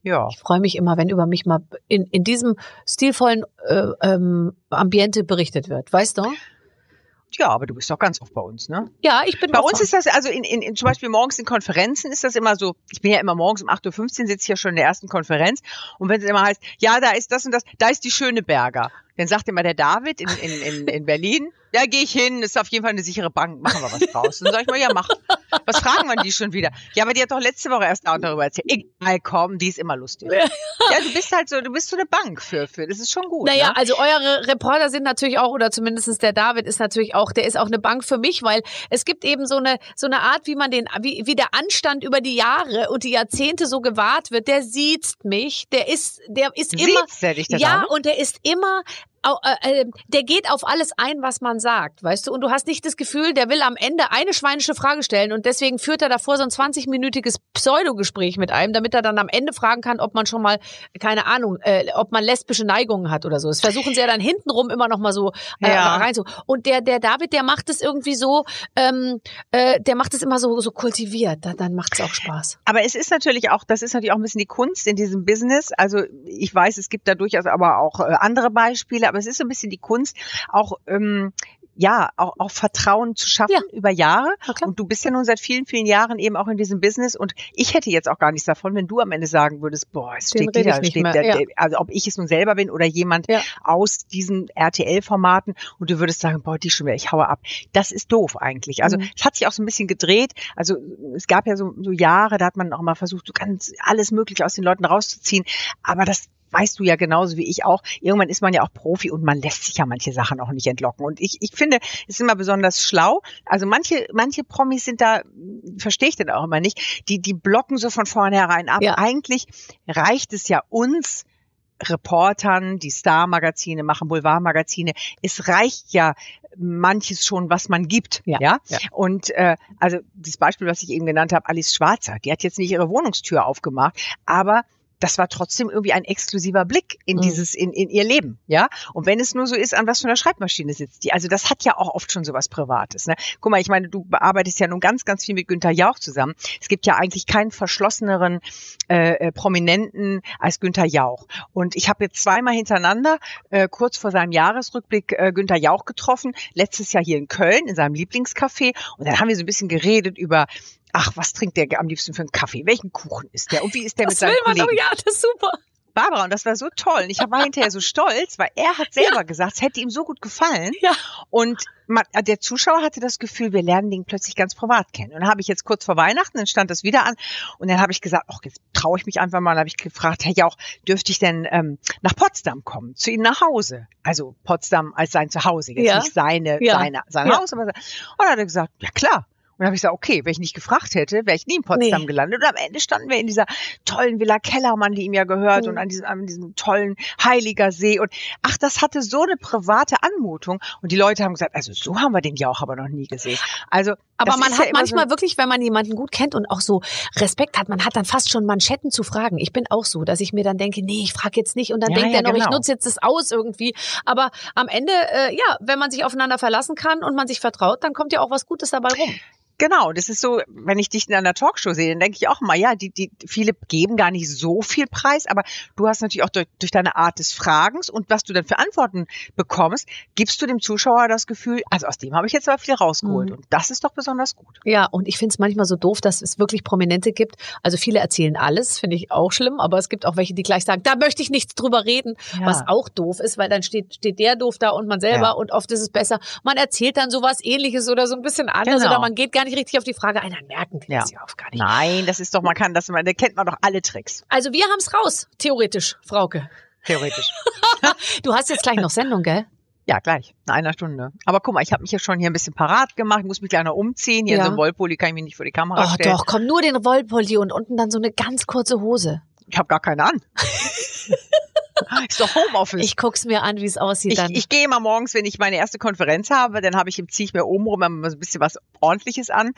ja. Ich freue mich immer, wenn über mich mal in, in diesem stilvollen äh, ähm, Ambiente berichtet wird. Weißt du? Ja, aber du bist doch ganz oft bei uns, ne? Ja, ich bin Bei offen. uns ist das, also in, in, in zum Beispiel morgens in Konferenzen ist das immer so, ich bin ja immer morgens um 8.15 Uhr, sitze ich ja schon in der ersten Konferenz und wenn es immer heißt, ja, da ist das und das, da ist die schöne Berger, dann sagt immer der David in, in, in, in Berlin, ja, gehe ich hin, ist auf jeden Fall eine sichere Bank, machen wir was draus. Dann sag ich mal, ja, mach. Was fragen wir die schon wieder? Ja, aber die hat doch letzte Woche erst da darüber erzählt. Egal, komm, die ist immer lustig. Ja, du bist halt so, du bist so eine Bank für, für, das ist schon gut. Naja, ne? also eure Reporter sind natürlich auch, oder zumindest der David ist natürlich auch, der ist auch eine Bank für mich, weil es gibt eben so eine, so eine Art, wie man den, wie, wie der Anstand über die Jahre und die Jahrzehnte so gewahrt wird, der sieht mich, der ist, der ist immer, ja, und der ist immer, der geht auf alles ein, was man sagt, weißt du? Und du hast nicht das Gefühl, der will am Ende eine schweinische Frage stellen und deswegen führt er davor so ein 20-minütiges Pseudogespräch mit einem, damit er dann am Ende fragen kann, ob man schon mal, keine Ahnung, äh, ob man lesbische Neigungen hat oder so. Das versuchen sie ja dann hintenrum immer noch mal so äh, Ja. rein. Und der, der David, der macht es irgendwie so, ähm, äh, der macht es immer so, so kultiviert. Da, dann macht es auch Spaß. Aber es ist natürlich auch, das ist natürlich auch ein bisschen die Kunst in diesem Business. Also ich weiß, es gibt da durchaus aber auch äh, andere Beispiele, aber es ist so ein bisschen die Kunst, auch ähm, ja, auch, auch Vertrauen zu schaffen Ja. über Jahre. Klar. Und du bist ja nun seit vielen, vielen Jahren eben auch in diesem Business. Und ich hätte jetzt auch gar nichts davon, wenn du am Ende sagen würdest, boah, es Den steht wieder, steht mehr, der, ja. also ob ich es nun selber bin oder jemand Ja. aus diesen RTL-Formaten und du würdest sagen, boah, die schon wieder, ich haue ab. Das ist doof eigentlich. Also Mhm. es hat sich auch so ein bisschen gedreht. Also es gab ja so, so Jahre, da hat man auch mal versucht, so ganz alles Mögliche aus den Leuten rauszuziehen. Aber das weißt du ja genauso wie ich auch. Irgendwann ist man ja auch Profi und man lässt sich ja manche Sachen auch nicht entlocken. Und ich, ich finde, es ist immer besonders schlau. Also manche, manche Promis sind da, verstehe ich dann auch immer nicht, die, die blocken so von vornherein ab. Ja. Eigentlich reicht es ja uns, Reportern, die Star-Magazine machen, Boulevard-Magazine. Es reicht ja manches schon, was man gibt. Ja, Ja. ja. Und äh, also das Beispiel, was ich eben genannt habe, Alice Schwarzer, die hat jetzt nicht ihre Wohnungstür aufgemacht, aber das war trotzdem irgendwie ein exklusiver Blick in Mhm. dieses, in, in ihr Leben, ja. Und wenn es nur so ist, an was für einer Schreibmaschine sitzt die. Also das hat ja auch oft schon so was Privates, ne. Guck mal, ich meine, du bearbeitest ja nun ganz, ganz viel mit Günther Jauch zusammen. Es gibt ja eigentlich keinen verschlosseneren äh, äh, Prominenten als Günther Jauch. Und ich habe jetzt zweimal hintereinander, äh, kurz vor seinem Jahresrückblick, äh, Günther Jauch getroffen. Letztes Jahr hier in Köln in seinem Lieblingscafé. Und dann haben wir so ein bisschen geredet über Ach, was trinkt der am liebsten für einen Kaffee? Welchen Kuchen isst der? Und wie ist der mit Das will man Kollegen? doch, ja, das ist super. Barbara, und das war so toll. Und ich war hinterher so stolz, weil er hat selber ja. gesagt, es hätte ihm so gut gefallen. Ja. Und man, der Zuschauer hatte das Gefühl, wir lernen den plötzlich ganz privat kennen. Und dann habe ich jetzt kurz vor Weihnachten, dann stand das wieder an. Und dann habe ich gesagt, ach, jetzt traue ich mich einfach mal. Dann habe ich gefragt, Herr Jauch, dürfte ich denn ähm, nach Potsdam kommen, zu Ihnen nach Hause? Also Potsdam als sein Zuhause, jetzt ja. nicht seine, ja. seine, sein. Haus. Aber, und dann hat er gesagt, ja klar. Und dann habe ich gesagt, okay, wenn ich nicht gefragt hätte, wäre ich nie in Potsdam nee. gelandet. Und am Ende standen wir in dieser tollen Villa Kellermann, die ihm ja gehört, mhm. und an diesem, an diesem tollen Heiliger See. Und ach, das hatte so eine private Anmutung. Und die Leute haben gesagt, also so haben wir den ja auch aber noch nie gesehen. Also aber man hat ja manchmal so wirklich, wenn man jemanden gut kennt und auch so Respekt hat, man hat dann fast schon Manschetten zu fragen. Ich bin auch so, dass ich mir dann denke, nee, ich frage jetzt nicht und dann ja, denkt ja, er noch, genau. ich nutze jetzt das aus irgendwie. Aber am Ende, äh, ja, wenn man sich aufeinander verlassen kann und man sich vertraut, dann kommt ja auch was Gutes dabei rum. Genau, das ist so, wenn ich dich in einer Talkshow sehe, dann denke ich auch mal, ja, die, die, viele geben gar nicht so viel Preis, aber du hast natürlich auch durch, durch deine Art des Fragens und was du dann für Antworten bekommst, gibst du dem Zuschauer das Gefühl, also aus dem habe ich jetzt aber viel rausgeholt mhm. und das ist doch besonders gut. Ja, und ich finde es manchmal so doof, dass es wirklich Prominente gibt. Also viele erzählen alles, finde ich auch schlimm, aber es gibt auch welche, die gleich sagen, da möchte ich nichts drüber reden, ja. was auch doof ist, weil dann steht, steht der doof da und man selber ja. und oft ist es besser, man erzählt dann sowas ähnliches oder so ein bisschen anders genau. oder man geht gar nicht richtig auf die Frage ein, dann merken die ja. das ja oft gar nicht. Nein, das ist doch, man kann das, man, da kennt man doch alle Tricks. Also wir haben es raus, theoretisch, Frauke. Theoretisch. du hast jetzt gleich noch Sendung, gell? Ja, gleich. In einer Stunde. Aber guck mal, ich habe mich ja schon hier ein bisschen parat gemacht. Ich muss mich gleich noch umziehen. Hier ja. in so einem Wollpulli kann ich mich nicht vor die Kamera oh, stellen. doch, komm, nur den Wollpulli und unten dann so eine ganz kurze Hose. Ich habe gar keine an. ist doch Homeoffice. Ich guck's mir an, wie es aussieht ich, dann. Ich gehe immer morgens, wenn ich meine erste Konferenz habe, dann habe ich, ziehe ich mir oben rum immer so ein bisschen was ordentliches an,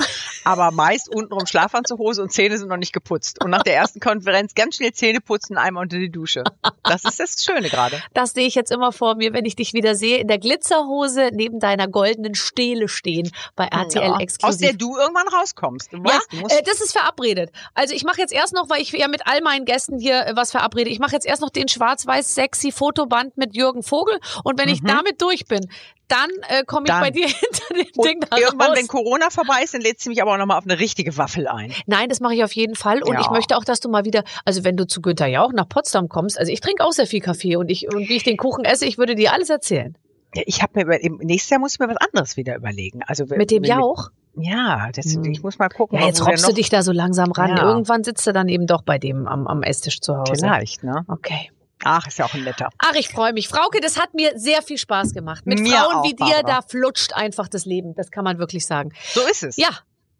aber meist untenrum Schlafanzughose und Zähne sind noch nicht geputzt. Und nach der ersten Konferenz ganz schnell Zähne putzen, einmal unter die Dusche. Das ist das Schöne gerade. Das sehe ich jetzt immer vor mir, wenn ich dich wieder sehe, in der Glitzerhose neben deiner goldenen Stele stehen bei RTL ja, exklusiv. Aus der du irgendwann rauskommst. Du ja, weißt, du musst äh, das ist verabredet. Also ich mache jetzt erst noch, weil ich ja mit all meinen Gästen hier äh, was verabrede, ich mache jetzt erst noch den schwarz-weiß sexy Fotoband mit Jürgen Vogel und wenn mhm. ich damit durch bin, dann äh, komme ich dann. bei dir hinter dem und Ding da Irgendwann, raus. wenn Corona vorbei ist, dann lädst du mich aber auch nochmal auf eine richtige Waffel ein. Nein, das mache ich auf jeden Fall. Und ja. ich möchte auch, dass du mal wieder, also wenn du zu Günther Jauch nach Potsdam kommst, also ich trinke auch sehr viel Kaffee und ich und wie ich den Kuchen esse, ich würde dir alles erzählen. Ja, ich habe mir nächstes Jahr muss ich mir was anderes wieder überlegen. Also mit dem Jauch? Ja, das, hm. ich muss mal gucken. Ja, jetzt robbst du dich da so langsam ran. Ja. Irgendwann sitzt du dann eben doch bei dem am, am Esstisch zu Hause. Vielleicht, ne? Okay. Ach, ist ja auch ein netter. Ach, ich freue mich. Frauke, das hat mir sehr viel Spaß gemacht. Mit mir Frauen auch, wie dir, Barbara. da flutscht einfach das Leben. Das kann man wirklich sagen. So ist es. Ja,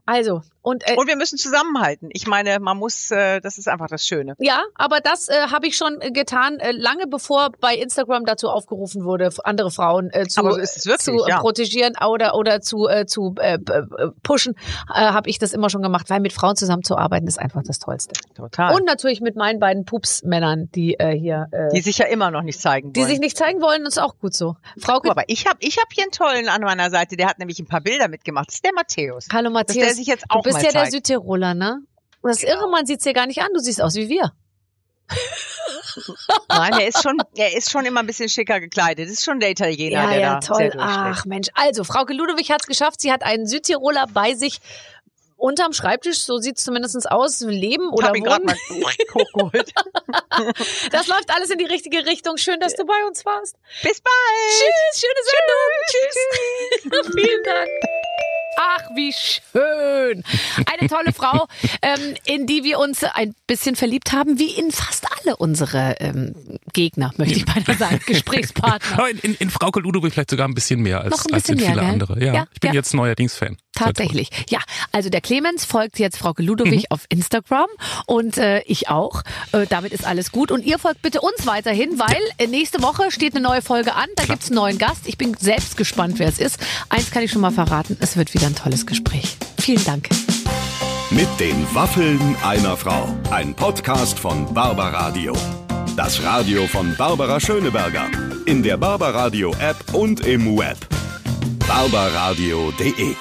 also, und, äh, und wir müssen zusammenhalten. Ich meine, man muss, äh, das ist einfach das Schöne. Ja, aber das äh, habe ich schon getan, äh, lange bevor bei Instagram dazu aufgerufen wurde, andere Frauen äh, zu, so wirklich, zu ja. protegieren oder oder zu äh, zu äh, pushen, äh, habe ich das immer schon gemacht, weil mit Frauen zusammenzuarbeiten ist einfach das Tollste. Total. Und natürlich mit meinen beiden Pups-Männern, die äh, hier, äh, die sich ja immer noch nicht zeigen wollen. Die sich nicht zeigen wollen, ist auch gut so. Frau, Guck, aber ich habe ich hab hier einen tollen an meiner Seite. Der hat nämlich ein paar Bilder mitgemacht. Das ist der Matthäus. Hallo Matthäus. Dass der sich jetzt auch du bist ja der Südtiroler, ne? Und das genau. Irre, man sieht's dir gar nicht an. Du siehst aus wie wir. Nein, er ist schon, er ist schon immer ein bisschen schicker gekleidet. Das ist schon der Italiener, ja, der ja, da toll. Ach Mensch, also Frauke Ludwig hat's geschafft. Sie hat einen Südtiroler bei sich unterm Schreibtisch, so sieht's zumindest aus, leben oder Hab ihn wohnen. mal hochgeholt. das läuft alles in die richtige Richtung. Schön, dass du bei uns warst. Bis bald. Tschüss, schöne Sendung. Tschüss. Tschüss. Vielen Dank. Ach, wie schön. Eine tolle Frau, ähm, in die wir uns ein bisschen verliebt haben, wie in fast alle unsere ähm, Gegner, möchte ich beinahe sagen, Gesprächspartner. in, in, in Frauke Ludwig vielleicht sogar ein bisschen mehr als, Noch ein bisschen als in viele mehr, andere. Ja, ja, ich bin ja. jetzt neuerdings Fan. Tatsächlich. Ja, also der Clemens folgt jetzt Frauke Ludwig mhm. auf Instagram und äh, ich auch. Äh, damit ist alles gut. Und ihr folgt bitte uns weiterhin, weil äh, nächste Woche steht eine neue Folge an. Da Klar. gibt's einen neuen Gast. Ich bin selbst gespannt, wer es ist. Eins kann ich schon mal verraten, es wird wieder ein tolles Gespräch. Vielen Dank. Mit den Waffeln einer Frau. Ein Podcast von Barbaradio. Das Radio von Barbara Schöneberger. In der Barbaradio App und im Web. barbaradio.de